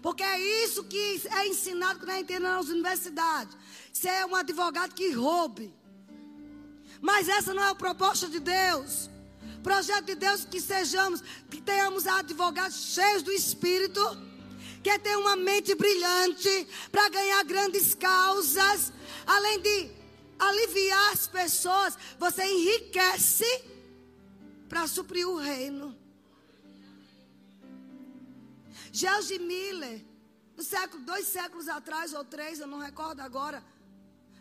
Porque é isso que é ensinado a gente entra nas universidades. Ser um advogado que roube. Mas essa não é a proposta de Deus. Projeto de Deus que sejamos, que tenhamos advogados cheios do Espírito, que tenham uma mente brilhante para ganhar grandes causas, além de aliviar as pessoas, você enriquece para suprir o reino. George Miller, no século, dois séculos atrás ou três, eu não recordo agora,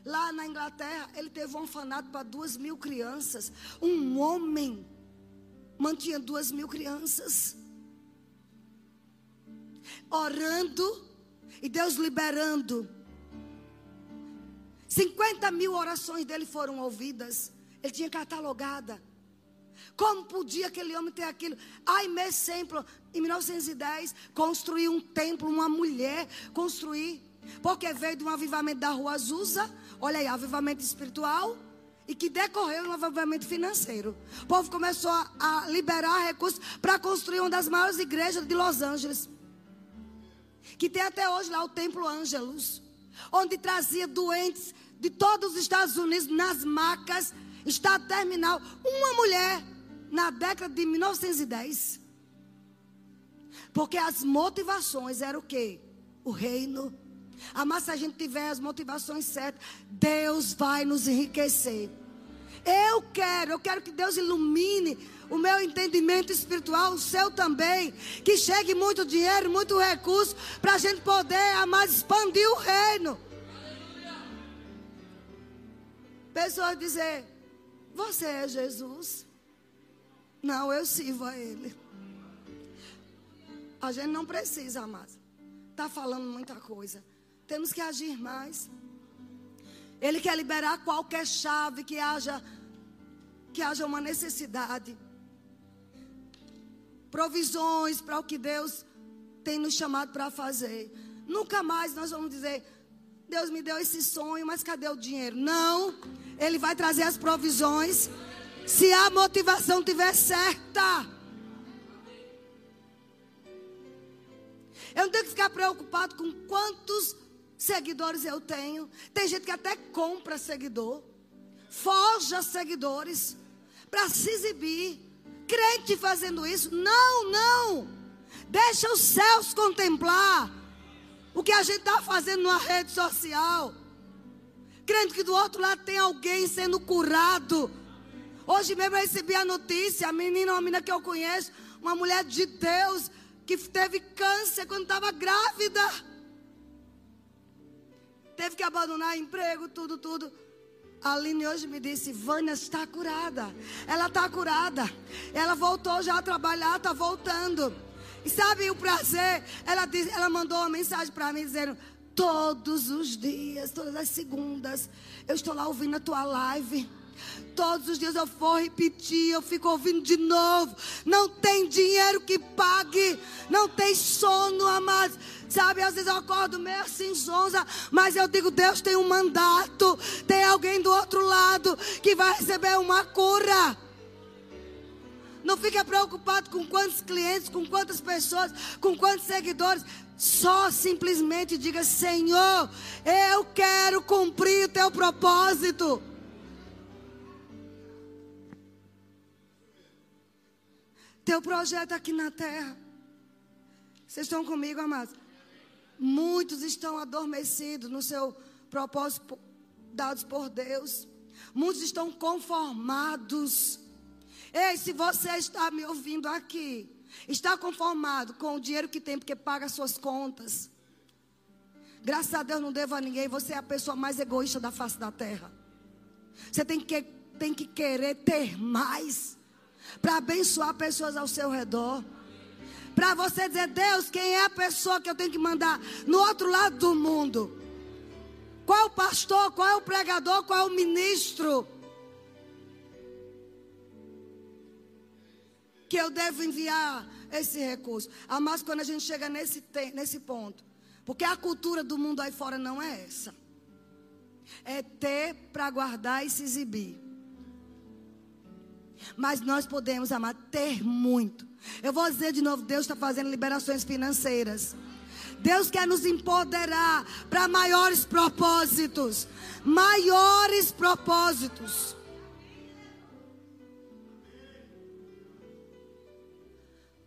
lá na Inglaterra, ele teve um orfanato para duas mil crianças. Um homem mantinha duas mil crianças, orando e Deus liberando. 50 mil orações dele foram ouvidas. Ele tinha catalogada. Como podia aquele homem ter aquilo? Ai, exemplo, em 1910, construir um templo, uma mulher construir. Porque veio de um avivamento da rua Azusa, olha aí, avivamento espiritual, e que decorreu no avivamento financeiro. O povo começou a, liberar recursos para construir uma das maiores igrejas de Los Angeles. Que tem até hoje lá o Templo Ângelos, onde trazia doentes de todos os Estados Unidos nas macas, estado terminal. Uma mulher na década de 1910. Porque as motivações eram o quê? O reino. Amar, se a gente tiver as motivações certas, Deus vai nos enriquecer. Eu quero, eu quero que Deus ilumine o meu entendimento espiritual, o seu também. Que chegue muito dinheiro, muito recurso, para a gente poder, amar, expandir o reino. Pessoas dizer, você é Jesus. Não, eu sirvo a Ele. A gente não precisa, amados. Está falando muita coisa. Temos que agir mais. Ele quer liberar qualquer chave que haja que haja uma necessidade. Provisões para o que Deus tem nos chamado para fazer. Nunca mais nós vamos dizer, Deus me deu esse sonho, mas cadê o dinheiro? Não. Ele vai trazer as provisões. Se a motivação tiver certa. Eu não tenho que ficar preocupado com quantos seguidores eu tenho. Tem gente que até compra seguidor, forja seguidores para se exibir. Crente fazendo isso? Não, não. Deixa os céus contemplar o que a gente está fazendo numa rede social. Crente que do outro lado tem alguém sendo curado Hoje mesmo eu recebi a notícia, a menina, uma menina que eu conheço, uma mulher de Deus, que teve câncer quando estava grávida. Teve que abandonar emprego, tudo, tudo. A Aline hoje me disse, Vânia está curada. Ela está curada. Ela voltou já a trabalhar, está voltando. E sabe o prazer? Ela, diz, ela mandou uma mensagem para mim dizendo, todos os dias, todas as segundas, eu estou lá ouvindo a tua live. Todos os dias eu vou repetir, eu fico ouvindo de novo. Não tem dinheiro que pague, não tem sono, amados. Sabe, às vezes eu acordo meio assim, zonza, mas eu digo: Deus tem um mandato, tem alguém do outro lado que vai receber uma cura. Não fica preocupado com quantos clientes, com quantas pessoas, com quantos seguidores. Só simplesmente diga: Senhor, eu quero cumprir o teu propósito. Teu projeto aqui na terra. Vocês estão comigo, amados? Muitos estão adormecidos no seu propósito dados por Deus. Muitos estão conformados. Ei, se você está me ouvindo aqui, está conformado com o dinheiro que tem porque paga suas contas. Graças a Deus não devo a ninguém. Você é a pessoa mais egoísta da face da terra. Você tem que, tem que querer ter mais para abençoar pessoas ao seu redor. Para você dizer, Deus, quem é a pessoa que eu tenho que mandar no outro lado do mundo? Qual é o pastor, qual é o pregador, qual é o ministro? que eu devo enviar esse recurso. Mas quando a gente chega nesse, nesse ponto, porque a cultura do mundo aí fora não é essa. É ter para guardar e se exibir. Mas nós podemos, amar, ter muito. Eu vou dizer de novo: Deus está fazendo liberações financeiras. Deus quer nos empoderar para maiores propósitos. Maiores propósitos.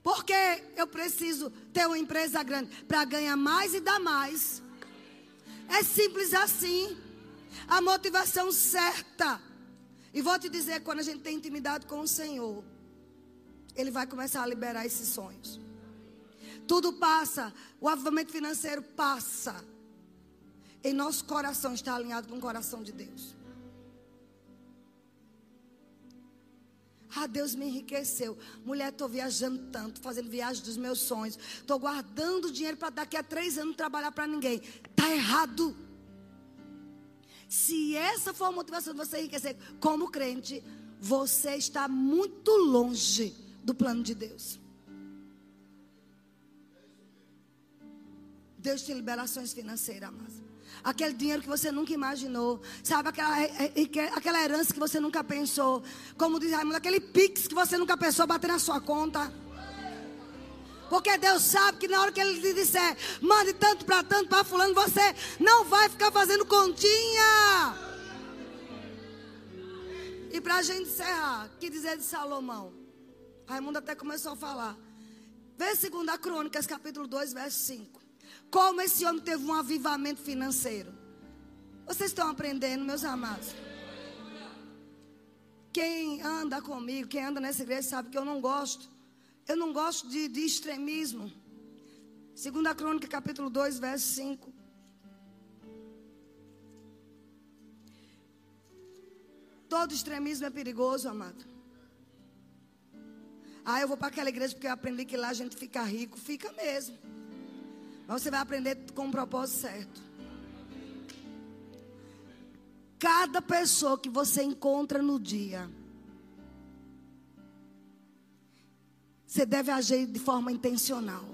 Porque eu preciso ter uma empresa grande para ganhar mais e dar mais. É simples assim. A motivação certa. E vou te dizer, quando a gente tem intimidade com o Senhor, Ele vai começar a liberar esses sonhos. Tudo passa, o avivamento financeiro passa. Em nosso coração está alinhado com o coração de Deus. Ah, Deus me enriqueceu. Mulher, estou viajando tanto, fazendo viagem dos meus sonhos. Estou guardando dinheiro para daqui a três anos trabalhar para ninguém. Está errado. Se essa for a motivação de você enriquecer como crente, você está muito longe do plano de Deus. Deus tem liberações financeiras, amados. Aquele dinheiro que você nunca imaginou. Sabe, aquela, aquela herança que você nunca pensou. Como diz Raimundo, aquele pix que você nunca pensou bater na sua conta. Porque Deus sabe que na hora que Ele lhe disser, mande tanto para tanto para fulano, você não vai ficar fazendo continha. E para a gente encerrar, que dizer de Salomão? Raimundo até começou a falar. Vê 2 Crônicas, capítulo 2, verso 5. Como esse homem teve um avivamento financeiro. Vocês estão aprendendo, meus amados? Quem anda comigo, quem anda nessa igreja, sabe que eu não gosto. Eu não gosto de, de extremismo. Segunda Crônica, capítulo 2, verso 5. Todo extremismo é perigoso, amado. Ah, eu vou para aquela igreja porque eu aprendi que lá a gente fica rico. Fica mesmo. Mas você vai aprender com o propósito certo. Cada pessoa que você encontra no dia, você deve agir de forma intencional.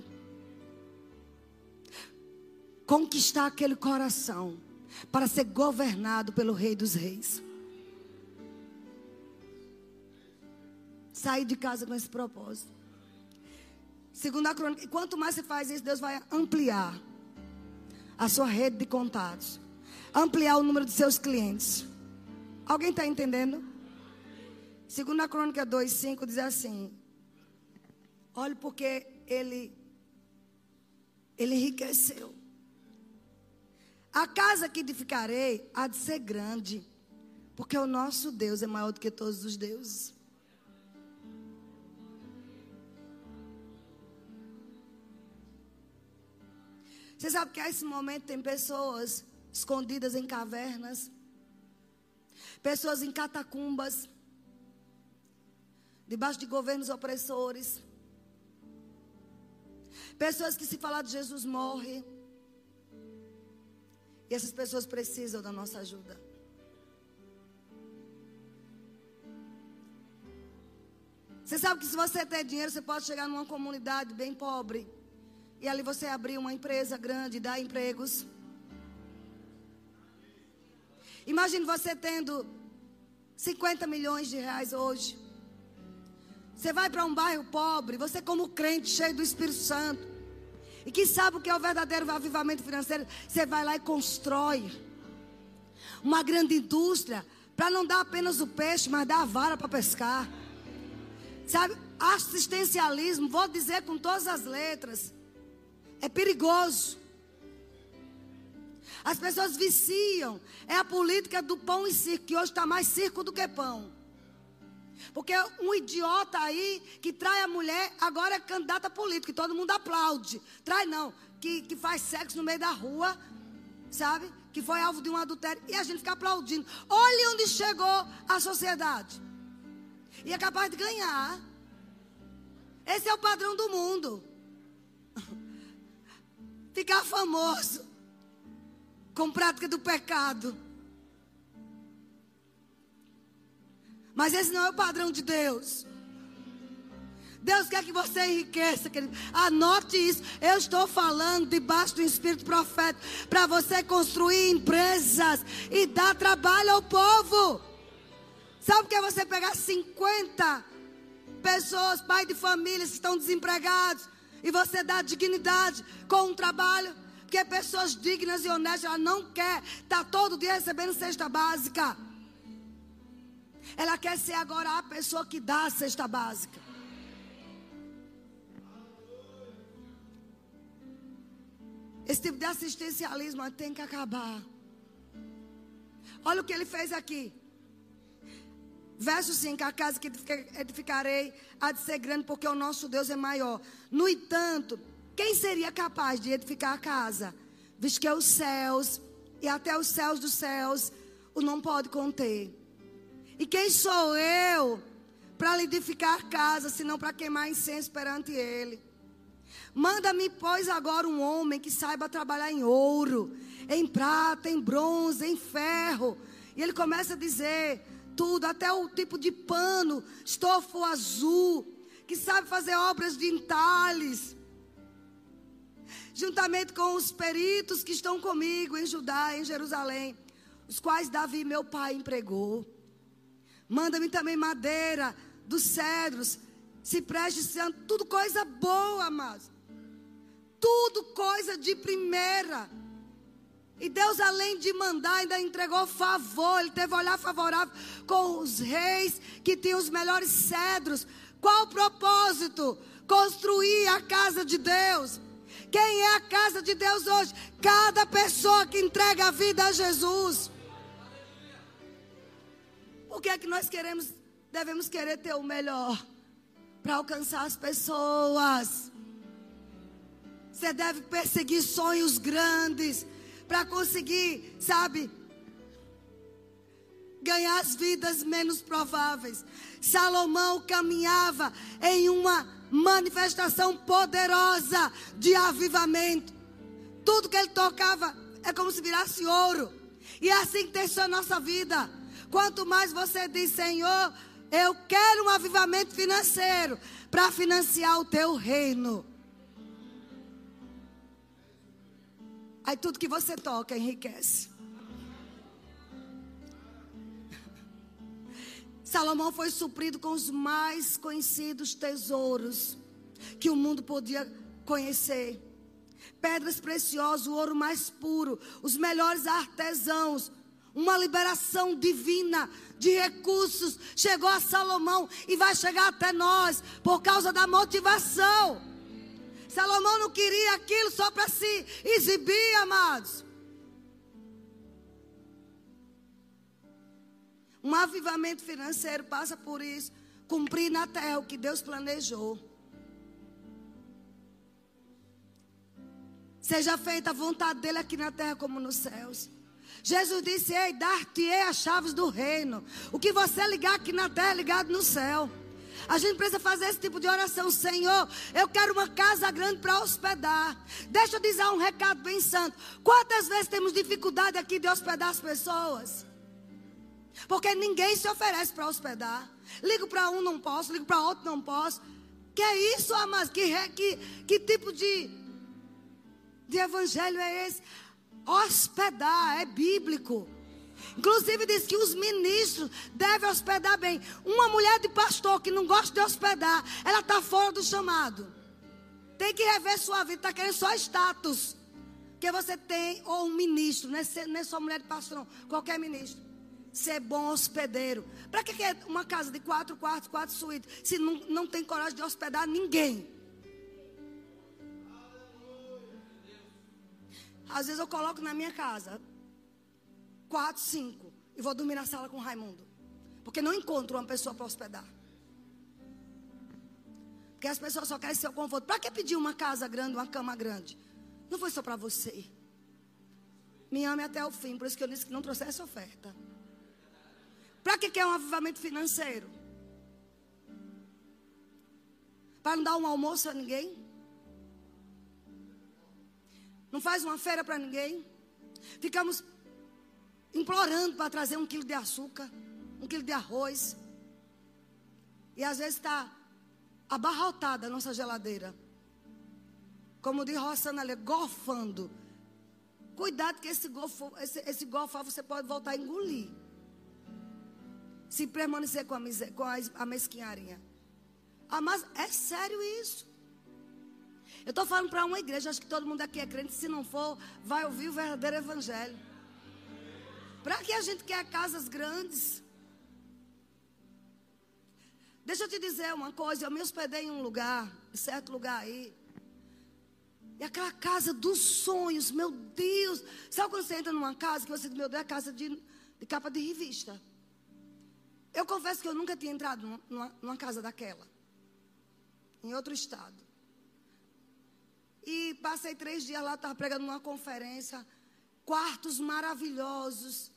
Conquistar aquele coração para ser governado pelo Rei dos Reis. Sair de casa com esse propósito. Segunda crônica, quanto mais você faz isso, Deus vai ampliar a sua rede de contatos. Ampliar o número de seus clientes. Alguém está entendendo? Segunda crônica 2,5 diz assim. Olhe porque ele, ele enriqueceu. A casa que edificarei há de ser grande, porque o nosso Deus é maior do que todos os deuses. Você sabe que a esse momento tem pessoas escondidas em cavernas, pessoas em catacumbas, debaixo de governos opressores, pessoas que se falar de Jesus morrem. E essas pessoas precisam da nossa ajuda. Você sabe que se você ter dinheiro, você pode chegar numa comunidade bem pobre. E ali você abrir uma empresa grande, dar empregos. Imagine você tendo 50 milhões de reais hoje. Você vai para um bairro pobre, você como crente, cheio do Espírito Santo. E que sabe o que é o verdadeiro avivamento financeiro? Você vai lá e constrói uma grande indústria para não dar apenas o peixe, mas dar a vara para pescar. Sabe? Assistencialismo, vou dizer com todas as letras. É perigoso. As pessoas viciam. É a política do pão e circo, que hoje está mais circo do que pão. Porque um idiota aí que trai a mulher, agora é candidata político, e todo mundo aplaude. Trai não, que, que faz sexo no meio da rua, sabe? Que foi alvo de um adultério, e a gente fica aplaudindo. Olha onde chegou a sociedade. E é capaz de ganhar. Esse é o padrão do mundo [LAUGHS] ficar famoso com prática do pecado. Mas esse não é o padrão de Deus. Deus quer que você enriqueça, querido. Anote isso. Eu estou falando debaixo do espírito profético para você construir empresas e dar trabalho ao povo. Sabe o que é você pegar 50 pessoas, pai de famílias que estão desempregados, e você dar dignidade com um trabalho? Porque pessoas dignas e honestas, ela não quer estar tá todo dia recebendo cesta básica. Ela quer ser agora a pessoa que dá a cesta básica. Esse tipo de assistencialismo tem que acabar. Olha o que ele fez aqui. Verso 5: A casa que edificarei há de ser grande, porque o nosso Deus é maior. No entanto, quem seria capaz de edificar a casa? Visto que é os céus, e até os céus dos céus, o não pode conter. E quem sou eu para lhe edificar casa, senão para queimar incenso perante ele? Manda-me, pois, agora um homem que saiba trabalhar em ouro, em prata, em bronze, em ferro. E ele começa a dizer tudo, até o tipo de pano, estofo azul, que sabe fazer obras de entalhes. Juntamente com os peritos que estão comigo em Judá, em Jerusalém, os quais Davi, meu pai, empregou. Manda-me também madeira dos cedros, ciprestes, tudo coisa boa, amados tudo coisa de primeira. E Deus, além de mandar, ainda entregou favor. Ele teve olhar favorável com os reis que tinham os melhores cedros. Qual o propósito? Construir a casa de Deus. Quem é a casa de Deus hoje? Cada pessoa que entrega a vida a Jesus. O que é que nós queremos? Devemos querer ter o melhor para alcançar as pessoas. Você deve perseguir sonhos grandes para conseguir, sabe, ganhar as vidas menos prováveis. Salomão caminhava em uma manifestação poderosa de avivamento. Tudo que ele tocava é como se virasse ouro. E é assim que tem a nossa vida. Quanto mais você diz, Senhor, eu quero um avivamento financeiro para financiar o teu reino. Aí tudo que você toca enriquece. [LAUGHS] Salomão foi suprido com os mais conhecidos tesouros que o mundo podia conhecer. Pedras preciosas, o ouro mais puro, os melhores artesãos, uma liberação divina de recursos chegou a Salomão e vai chegar até nós por causa da motivação. Salomão não queria aquilo só para se exibir, amados. Um avivamento financeiro passa por isso. Cumprir na terra o que Deus planejou. Seja feita a vontade dele aqui na terra como nos céus. Jesus disse: Ei, dar-te-ei as chaves do reino. O que você ligar aqui na terra é ligado no céu. A gente precisa fazer esse tipo de oração. Senhor, eu quero uma casa grande para hospedar. Deixa eu dizer um recado bem santo. Quantas vezes temos dificuldade aqui de hospedar as pessoas? Porque ninguém se oferece para hospedar. Ligo para um, não posso. Ligo para outro, não posso. Que é isso, amados? Que, que, que tipo de, de evangelho é esse? Hospedar é bíblico. Inclusive diz que os ministros devem hospedar bem. Uma mulher de pastor que não gosta de hospedar, ela está fora do chamado. Tem que rever sua vida, está querendo só status. Que você tem, ou um ministro, é, não é só mulher de pastor, não, qualquer ministro. Ser bom hospedeiro. Para que é uma casa de quatro quartos, quatro suítes, se não, não tem coragem de hospedar ninguém? Às vezes eu coloco na minha casa quatro, cinco. E vou dormir na sala com o Raimundo. Porque não encontro uma pessoa para hospedar. Porque as pessoas só querem seu conforto. Para que pedir uma casa grande, uma cama grande? Não foi só para você. Me ame até o fim. Por isso que eu disse que não trouxesse oferta. Para que quer um avivamento financeiro? Para não dar um almoço a ninguém? Não faz uma feira para ninguém? Ficamos implorando para trazer um quilo de açúcar, um quilo de arroz. E às vezes está abarrotada a nossa geladeira. Como diz Rossana ali, golfando. Cuidado que esse, golfo, esse, esse golfar você pode voltar a engolir. Se permanecer com a, com a, a. Ah, mas é sério isso. Eu estou falando para uma igreja, acho que todo mundo aqui é crente. Se não for, vai ouvir o verdadeiro evangelho. Para que a gente quer casas grandes? Deixa eu te dizer uma coisa. Eu me hospedei em um lugar, em certo lugar aí. E aquela casa dos sonhos, meu Deus. Sabe quando você entra numa casa que você diz, meu Deus, é casa de, de capa de revista. Eu confesso que eu nunca tinha entrado numa, numa casa daquela. Em outro estado. E passei três dias lá, estava pregando numa conferência. Quartos maravilhosos.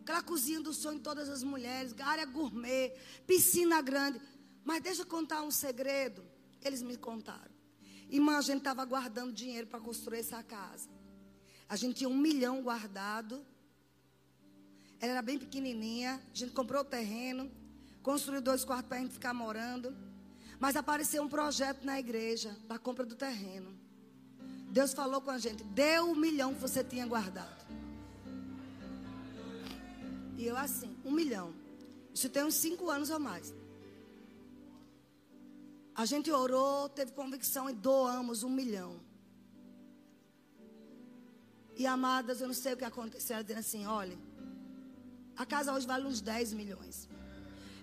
Aquela cozinha do sonho de todas as mulheres. Área gourmet. Piscina grande. Mas deixa eu contar um segredo. Eles me contaram. Irmã, a gente estava guardando dinheiro para construir essa casa. A gente tinha um milhão guardado. Ela era bem pequenininha. A gente comprou o terreno. Construiu dois quartos para a gente ficar morando. Mas apareceu um projeto na igreja da compra do terreno. Deus falou com a gente: deu o milhão que você tinha guardado. E eu assim, um milhão. Isso tem uns cinco anos ou mais. A gente orou, teve convicção e doamos um milhão. E amadas, eu não sei o que aconteceu. Ela disse assim: olha, a casa hoje vale uns 10 milhões.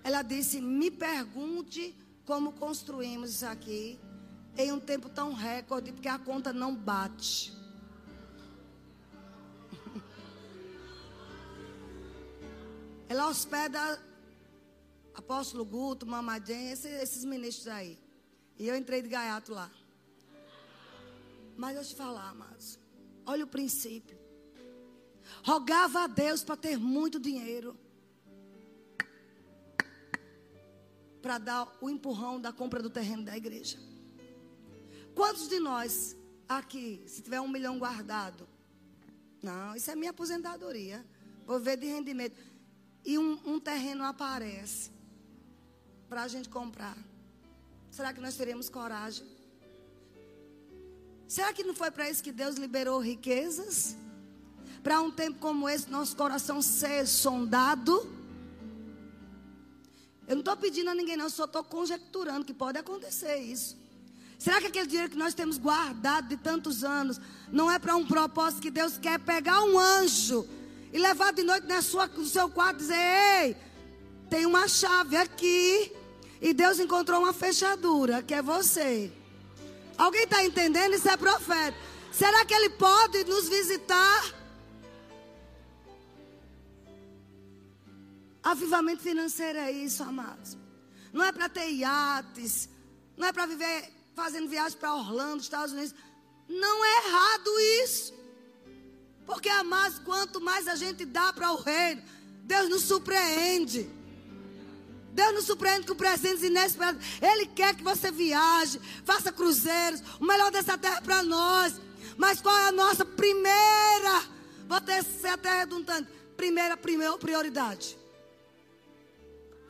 Ela disse: me pergunte como construímos isso aqui em um tempo tão recorde, porque a conta não bate. [LAUGHS] Ela hospeda apóstolo Guto, Mamadinha, esses, esses ministros aí. E eu entrei de gaiato lá. Mas eu te falar, amados. Olha o princípio. Rogava a Deus para ter muito dinheiro. Para dar o empurrão da compra do terreno da igreja. Quantos de nós aqui, se tiver um milhão guardado? Não, isso é minha aposentadoria. Vou ver de rendimento. E um, um terreno aparece para a gente comprar. Será que nós teremos coragem? Será que não foi para isso que Deus liberou riquezas? Para um tempo como esse, nosso coração ser sondado? Eu não estou pedindo a ninguém, não, só estou conjecturando que pode acontecer isso. Será que aquele dinheiro que nós temos guardado de tantos anos não é para um propósito que Deus quer pegar um anjo e levar de noite na sua, no seu quarto e dizer: Ei, tem uma chave aqui e Deus encontrou uma fechadura, que é você. Alguém está entendendo? Isso é profeta. Será que ele pode nos visitar? Avivamento financeiro é isso, amados. Não é para ter iates. Não é para viver fazendo viagem para Orlando, Estados Unidos. Não é errado isso. Porque, amados, quanto mais a gente dá para o reino, Deus nos surpreende. Deus nos surpreende com presentes inesperados. Ele quer que você viaje, faça cruzeiros. O melhor dessa terra para nós. Mas qual é a nossa primeira? Vou ter ser até redundante. Primeira, primeira prioridade.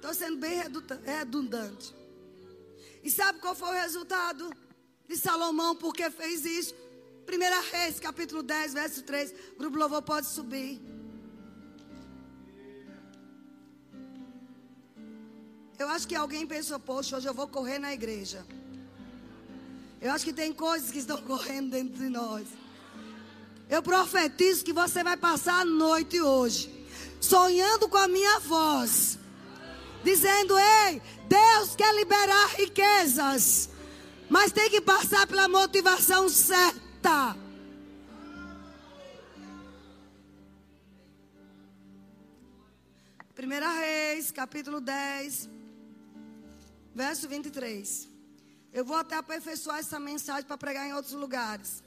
Estou sendo bem redundante. E sabe qual foi o resultado de Salomão? Porque fez isso? Primeira Reis, capítulo 10, verso 3. O grupo louvor pode subir. Eu acho que alguém pensou, poxa, hoje eu vou correr na igreja. Eu acho que tem coisas que estão [LAUGHS] correndo dentro de nós. Eu profetizo que você vai passar a noite hoje, sonhando com a minha voz, dizendo: Ei, Deus quer liberar riquezas, mas tem que passar pela motivação certa. Primeira Reis, capítulo 10. Verso 23. Eu vou até aperfeiçoar essa mensagem para pregar em outros lugares.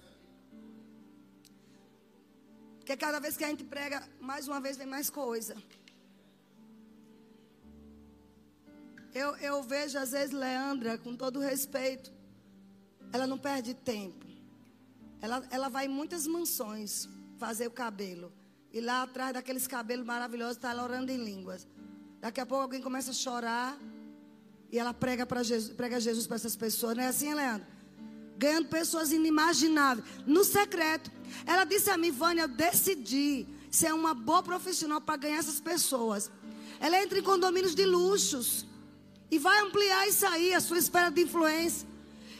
Porque cada vez que a gente prega, mais uma vez vem mais coisa. Eu, eu vejo às vezes Leandra, com todo respeito, ela não perde tempo. Ela, ela vai em muitas mansões fazer o cabelo. E lá atrás daqueles cabelos maravilhosos está ela orando em línguas. Daqui a pouco alguém começa a chorar. E ela prega, para Jesus, prega Jesus para essas pessoas. Não é assim, Leandro? Ganhando pessoas inimagináveis. No secreto. Ela disse a mim, Vânia, eu decidi ser uma boa profissional para ganhar essas pessoas. Ela entra em condomínios de luxos. E vai ampliar isso aí, a sua esfera de influência.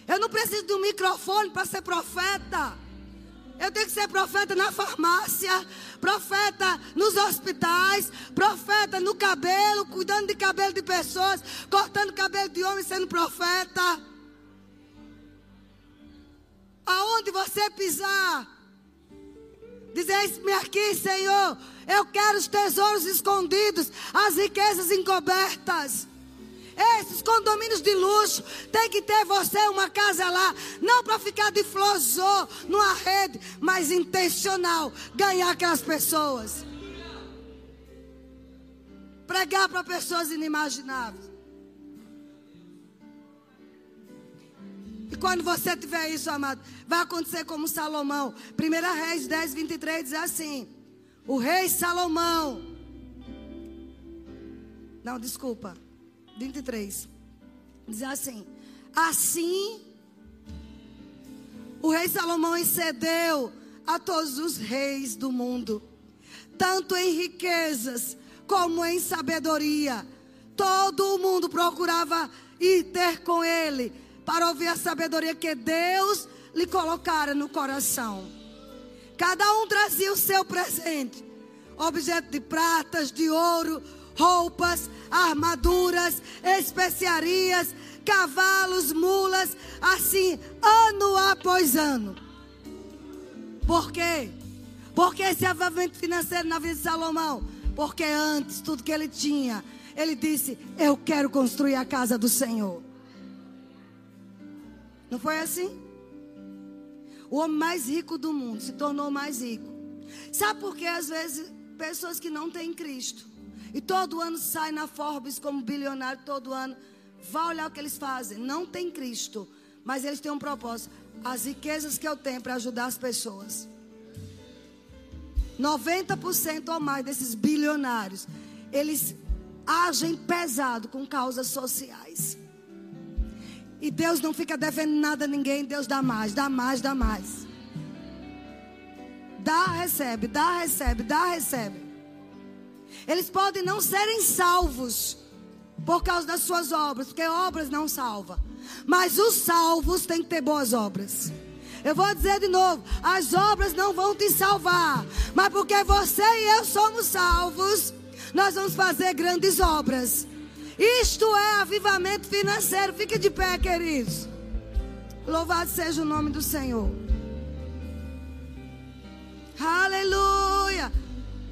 Eu não preciso de um microfone para ser profeta. Eu tenho que ser profeta na farmácia, profeta nos hospitais, profeta no cabelo, cuidando de cabelo de pessoas, cortando cabelo de homem sendo profeta. Aonde você pisar, dizer-me aqui, Senhor, eu quero os tesouros escondidos, as riquezas encobertas. Esses condomínios de luxo tem que ter você uma casa lá, não para ficar de flosô numa rede, mas intencional, ganhar aquelas pessoas. Pregar para pessoas inimagináveis. E quando você tiver isso, amado, vai acontecer como Salomão. 1 Reis 10, 23 diz assim: O rei Salomão. Não, desculpa. 23. Diz assim: Assim, o rei Salomão excedeu a todos os reis do mundo, tanto em riquezas como em sabedoria. Todo o mundo procurava ir ter com ele para ouvir a sabedoria que Deus lhe colocara no coração. Cada um trazia o seu presente: objeto de pratas, de ouro, roupas, armaduras, especiarias, cavalos, mulas, assim, ano após ano. Por quê? Porque esse avivamento financeiro na vida de Salomão? Porque antes, tudo que ele tinha, ele disse: Eu quero construir a casa do Senhor. Não foi assim? O homem mais rico do mundo se tornou mais rico. Sabe por que às vezes pessoas que não têm Cristo e todo ano sai na Forbes como bilionário, todo ano. Vá olhar o que eles fazem. Não tem Cristo, mas eles têm um propósito. As riquezas que eu tenho para ajudar as pessoas. 90% ou mais desses bilionários, eles agem pesado com causas sociais. E Deus não fica devendo nada a ninguém, Deus dá mais, dá mais, dá mais. Dá, recebe, dá, recebe, dá, recebe. Eles podem não serem salvos por causa das suas obras, porque obras não salva. Mas os salvos têm que ter boas obras. Eu vou dizer de novo: as obras não vão te salvar, mas porque você e eu somos salvos, nós vamos fazer grandes obras. Isto é avivamento financeiro. Fique de pé, queridos. Louvado seja o nome do Senhor. Aleluia.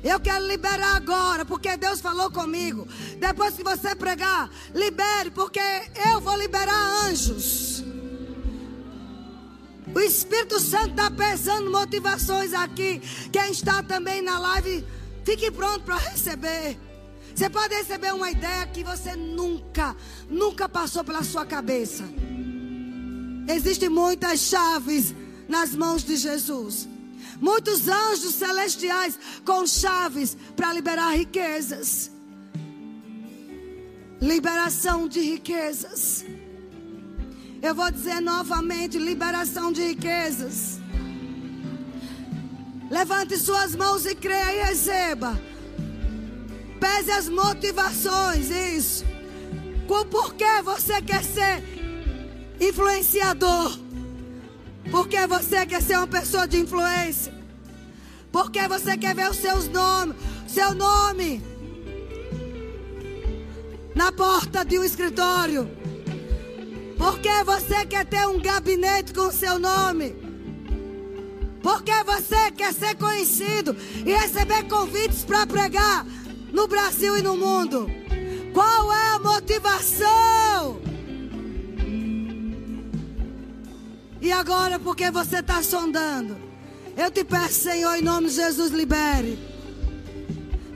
Eu quero liberar agora, porque Deus falou comigo. Depois que você pregar, libere, porque eu vou liberar anjos. O Espírito Santo está pesando motivações aqui. Quem está também na live, fique pronto para receber. Você pode receber uma ideia que você nunca, nunca passou pela sua cabeça. Existem muitas chaves nas mãos de Jesus. Muitos anjos celestiais com chaves para liberar riquezas. Liberação de riquezas. Eu vou dizer novamente: liberação de riquezas. Levante suas mãos e creia e receba. Pese as motivações, isso. Por que você quer ser influenciador? Porque você quer ser uma pessoa de influência. Porque você quer ver os seus nomes, seu nome na porta de um escritório. Porque você quer ter um gabinete com o seu nome. Porque você quer ser conhecido e receber convites para pregar no Brasil e no mundo. Qual é a motivação? E agora, porque você está sondando? Eu te peço, Senhor, em nome de Jesus, libere.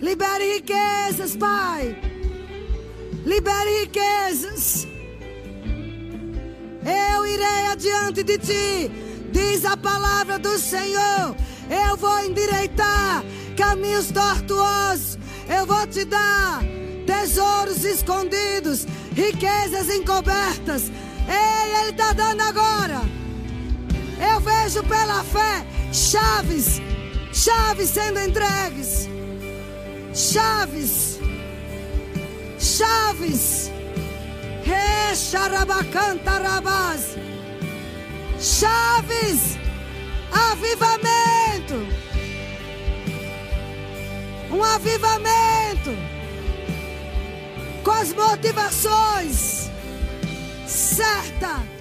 Libere riquezas, Pai. Libere riquezas. Eu irei adiante de ti, diz a palavra do Senhor. Eu vou endireitar caminhos tortuosos. Eu vou te dar tesouros escondidos, riquezas encobertas. Ei, Ele está dando agora. Eu vejo pela fé chaves, chaves sendo entregues. Chaves, chaves. Recharabacanta Chaves, avivamento. Um avivamento com as motivações certas